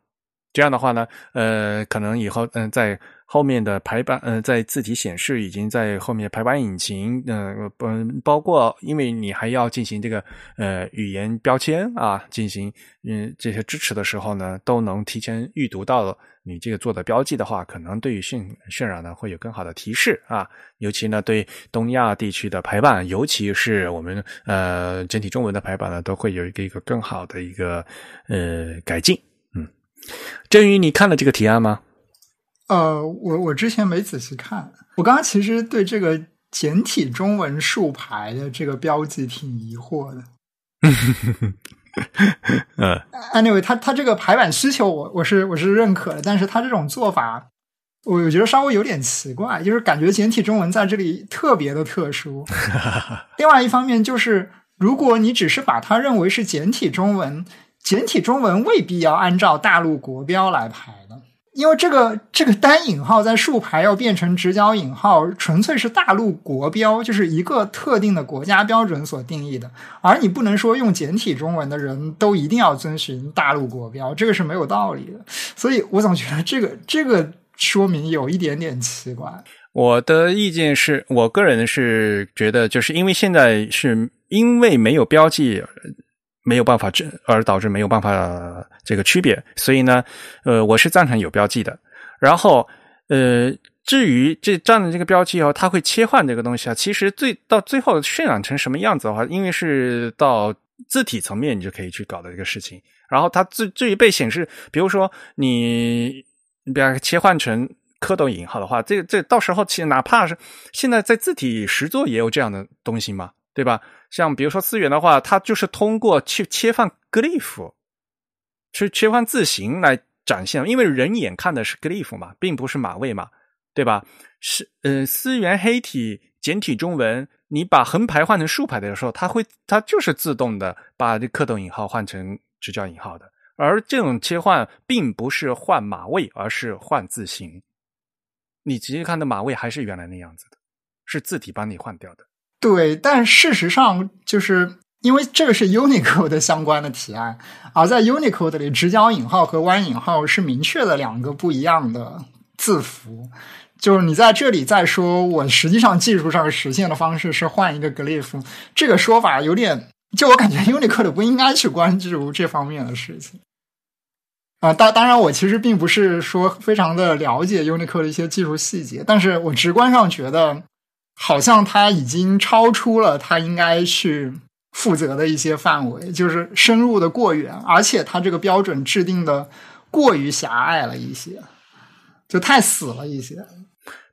这样的话呢，呃，可能以后嗯在。后面的排版，呃，在字体显示已经在后面排版引擎，嗯，不包括，因为你还要进行这个呃语言标签啊，进行嗯这些支持的时候呢，都能提前预读到你这个做的标记的话，可能对于渲渲染呢会有更好的提示啊。尤其呢，对东亚地区的排版，尤其是我们呃整体中文的排版呢，都会有一个一个更好的一个呃改进。嗯，振宇，你看了这个提案吗？呃，我我之前没仔细看，我刚刚其实对这个简体中文竖排的这个标记挺疑惑的。嗯，anyway，他他这个排版需求，我我是我是认可的，但是他这种做法，我觉得稍微有点奇怪，就是感觉简体中文在这里特别的特殊。另外一方面，就是如果你只是把它认为是简体中文，简体中文未必要按照大陆国标来排的。因为这个这个单引号在竖排要变成直角引号，纯粹是大陆国标，就是一个特定的国家标准所定义的。而你不能说用简体中文的人都一定要遵循大陆国标，这个是没有道理的。所以我总觉得这个这个说明有一点点奇怪。我的意见是我个人是觉得，就是因为现在是因为没有标记。没有办法，这而导致没有办法这个区别，所以呢，呃，我是赞成有标记的。然后，呃，至于这这样的这个标记哦，它会切换这个东西啊，其实最到最后渲染成什么样子的话，因为是到字体层面，你就可以去搞的一个事情。然后它至至于被显示，比如说你你比方切换成蝌蚪引号的话，这这到时候其实哪怕是现在在字体实作也有这样的东西嘛，对吧？像比如说思源的话，它就是通过去切换 glyph，去切换字形来展现，因为人眼看的是 glyph 嘛，并不是码位嘛，对吧？是，呃，思源黑体简体中文，你把横排换成竖排的时候，它会，它就是自动的把这蝌蚪引号换成直角引号的，而这种切换并不是换码位，而是换字形。你直接看的码位还是原来那样子的，是字体帮你换掉的。对，但事实上，就是因为这个是 Unicode 相关的提案，而在 Unicode 里，直角引号和弯引号是明确的两个不一样的字符。就是你在这里再说，我实际上技术上实现的方式是换一个 glyph，这个说法有点，就我感觉 Unicode 不应该去关注这方面的事情。啊，当当然，我其实并不是说非常的了解 Unicode 的一些技术细节，但是我直观上觉得。好像他已经超出了他应该去负责的一些范围，就是深入的过远，而且他这个标准制定的过于狭隘了一些，就太死了一些。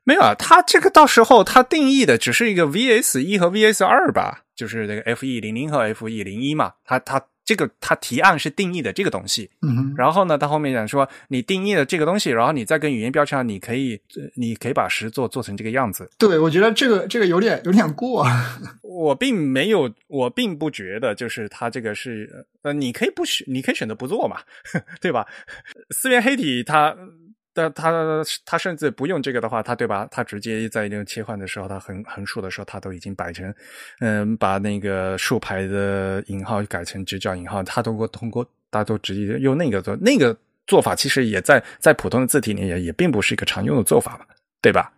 没有啊，他这个到时候他定义的只是一个 VS 一和 VS 二吧，就是那个 FE 零零和 FE 零一嘛，他他。这个他提案是定义的这个东西，嗯，然后呢，他后面讲说你定义了这个东西，然后你再跟语言标签，你可以，你可以把实做做成这个样子。对，我觉得这个这个有点有点过。我并没有，我并不觉得就是他这个是，呃，你可以不选，你可以选择不做嘛，对吧？思源黑体它。但他他甚至不用这个的话，他对吧？他直接在那个切换的时候，他横横竖的时候，他都已经摆成，嗯，把那个竖排的引号改成直角引号，他通过通过，大家都直接用那个做那个做法，其实也在在普通的字体里也也并不是一个常用的做法嘛，对吧？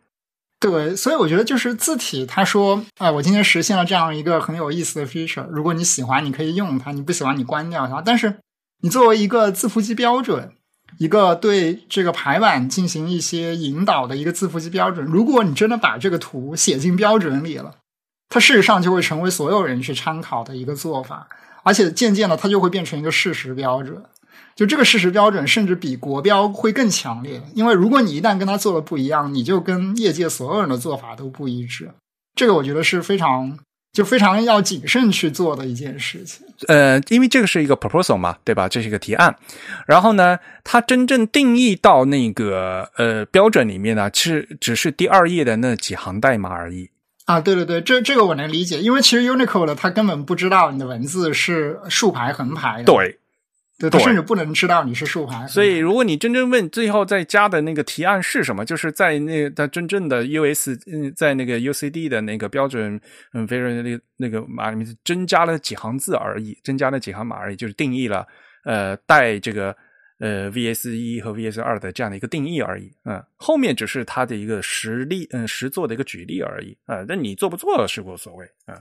对，所以我觉得就是字体，他说，哎，我今天实现了这样一个很有意思的 feature，如果你喜欢，你可以用它；你不喜欢，你关掉它。但是你作为一个字符集标准。一个对这个排版进行一些引导的一个字符集标准，如果你真的把这个图写进标准里了，它事实上就会成为所有人去参考的一个做法，而且渐渐的它就会变成一个事实标准。就这个事实标准，甚至比国标会更强烈。因为如果你一旦跟它做的不一样，你就跟业界所有人的做法都不一致。这个我觉得是非常就非常要谨慎去做的一件事情。呃，因为这个是一个 proposal 嘛，对吧？这是一个提案。然后呢，它真正定义到那个呃标准里面呢，其实只是第二页的那几行代码而已。啊，对对对，这这个我能理解，因为其实 Unicode 它根本不知道你的文字是竖排横排的。对。对，他甚至不能知道你是竖排。所以，如果你真正问最后再加的那个提案是什么，就是在那它真正的 US 嗯，在那个 UCD 的那个标准嗯，very 那那个码里面增加了几行字而已，增加了几行码而已，就是定义了呃带这个呃 VS 一和 VS 二的这样的一个定义而已。嗯，后面只是它的一个实例嗯实做的一个举例而已啊。那你做不做是无所谓啊。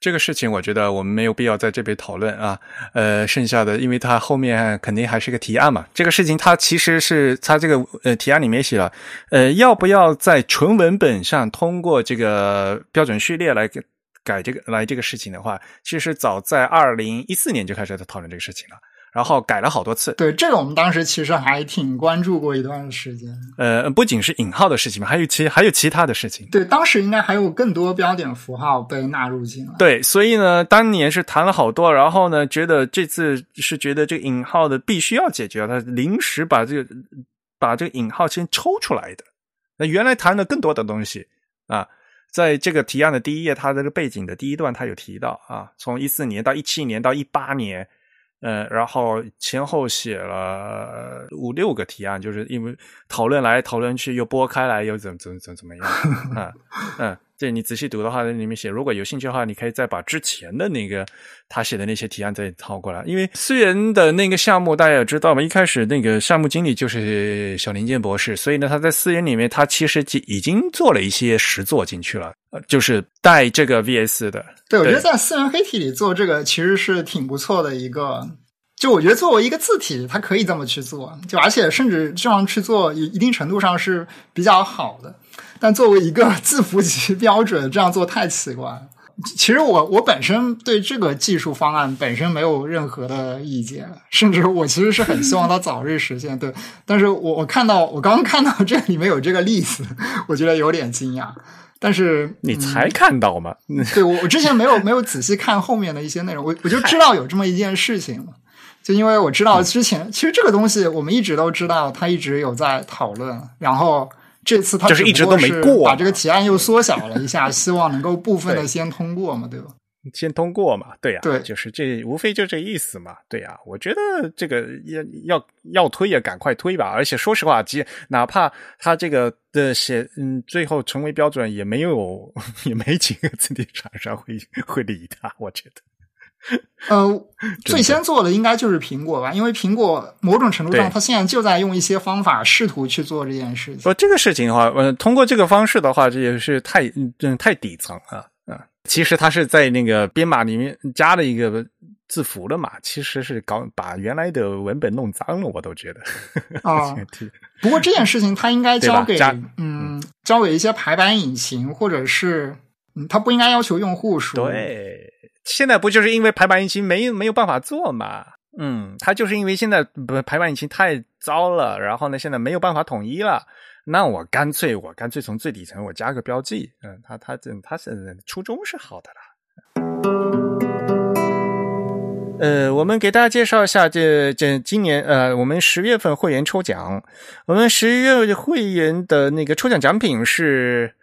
这个事情，我觉得我们没有必要在这边讨论啊。呃，剩下的，因为它后面肯定还是个提案嘛。这个事情，它其实是它这个呃提案里面写了，呃，要不要在纯文本上通过这个标准序列来改这个来这个事情的话，其实早在二零一四年就开始在讨论这个事情了。然后改了好多次，对这个我们当时其实还挺关注过一段时间。呃，不仅是引号的事情嘛，还有其还有其他的事情。对，当时应该还有更多标点符号被纳入进来。对，所以呢，当年是谈了好多，然后呢，觉得这次是觉得这个引号的必须要解决，他临时把这个把这个引号先抽出来的。那原来谈的更多的东西啊，在这个提案的第一页，它这个背景的第一段，他有提到啊，从一四年到一七年到一八年。嗯，然后前后写了五六个提案，就是因为讨论来讨论去，又拨开来，又怎怎怎怎么样？嗯嗯，这你仔细读的话，在里面写，如果有兴趣的话，你可以再把之前的那个他写的那些提案再套过来。因为思源的那个项目大家也知道嘛，一开始那个项目经理就是小林健博士，所以呢，他在思源里面，他其实已经做了一些实作进去了，就是带这个 VS 的。对，我觉得在思源黑体里做这个其实是挺不错的一个。就我觉得作为一个字体，它可以这么去做，就而且甚至这样去做，一一定程度上是比较好的。但作为一个字符集标准，这样做太奇怪了。其实我我本身对这个技术方案本身没有任何的意见，甚至我其实是很希望它早日实现。对，但是我我看到我刚刚看到这里面有这个例子，我觉得有点惊讶。但是你才看到吗？对我我之前没有没有仔细看后面的一些内容，我我就知道有这么一件事情就因为我知道之前其实这个东西我们一直都知道，它一直有在讨论，然后这次他就是一直都没过，把这个提案又缩小了一下，希望能够部分的先通过嘛，对吧？先通过嘛，对呀，对，就是这无非就这意思嘛，对呀。我觉得这个要要要推也赶快推吧，而且说实话，即哪怕他这个的写嗯最后成为标准，也没有 也没几个字体厂商会 会理他，我觉得。呃，最先做的应该就是苹果吧，因为苹果某种程度上，它现在就在用一些方法试图去做这件事情。说这个事情的话，呃，通过这个方式的话，这也是太嗯太底层啊啊！其实它是在那个编码里面加了一个字符了嘛，其实是搞把原来的文本弄脏了，我都觉得 啊。不过这件事情它应该交给嗯交给一些排版引擎，或者是嗯，它不应该要求用户说对。现在不就是因为排版引擎没没有办法做嘛？嗯，它就是因为现在不排版引擎太糟了，然后呢，现在没有办法统一了。那我干脆我干脆从最底层我加个标记，嗯，它它这它是初衷是好的啦。呃，我们给大家介绍一下这这今年呃，我们十月份会员抽奖，我们十一月会员的那个抽奖奖品是。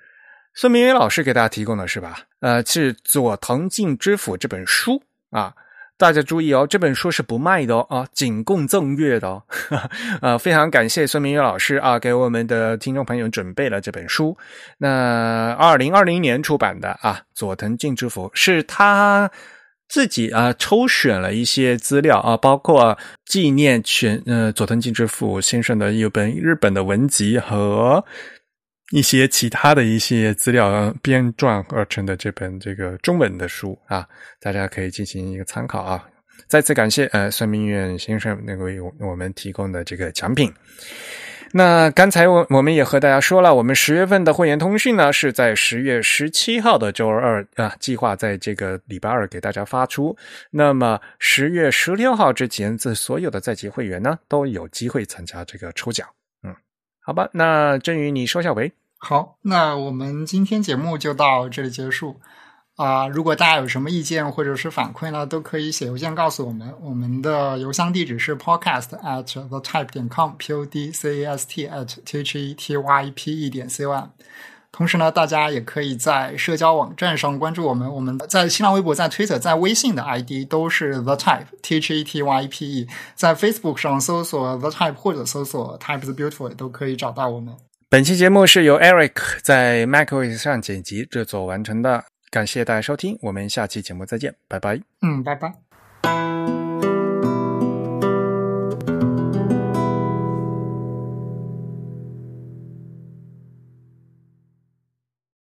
孙明远老师给大家提供的是吧？呃，是《佐藤敬之辅》这本书啊，大家注意哦，这本书是不卖的哦，啊，仅供赠阅的哦。呃，非常感谢孙明月老师啊，给我们的听众朋友准备了这本书。那二零二零年出版的啊，《佐藤敬之辅》是他自己啊抽选了一些资料啊，包括纪念全呃佐藤敬之辅先生的一本日本的文集和。一些其他的一些资料编撰而成的这本这个中文的书啊，大家可以进行一个参考啊。再次感谢呃孙明远先生那个为我们提供的这个奖品。那刚才我我们也和大家说了，我们十月份的会员通讯呢是在十月十七号的周二啊，计划在这个礼拜二给大家发出。那么十月十六号之前，这所有的在籍会员呢都有机会参加这个抽奖。嗯，好吧，那振宇你说下为。好，那我们今天节目就到这里结束。啊，如果大家有什么意见或者是反馈呢，都可以写邮件告诉我们。我们的邮箱地址是 podcast at the type 点 com，p o d c a s t at t h e t y p e 点 c o m。同时呢，大家也可以在社交网站上关注我们。我们在新浪微博、在 Twitter、在微信的 ID 都是 the type，t h e t y p e。在 Facebook 上搜索 the type 或者搜索 type is beautiful 都可以找到我们。本期节目是由 Eric 在 MacOS 上剪辑制作完成的。感谢大家收听，我们下期节目再见，拜拜。嗯，拜拜。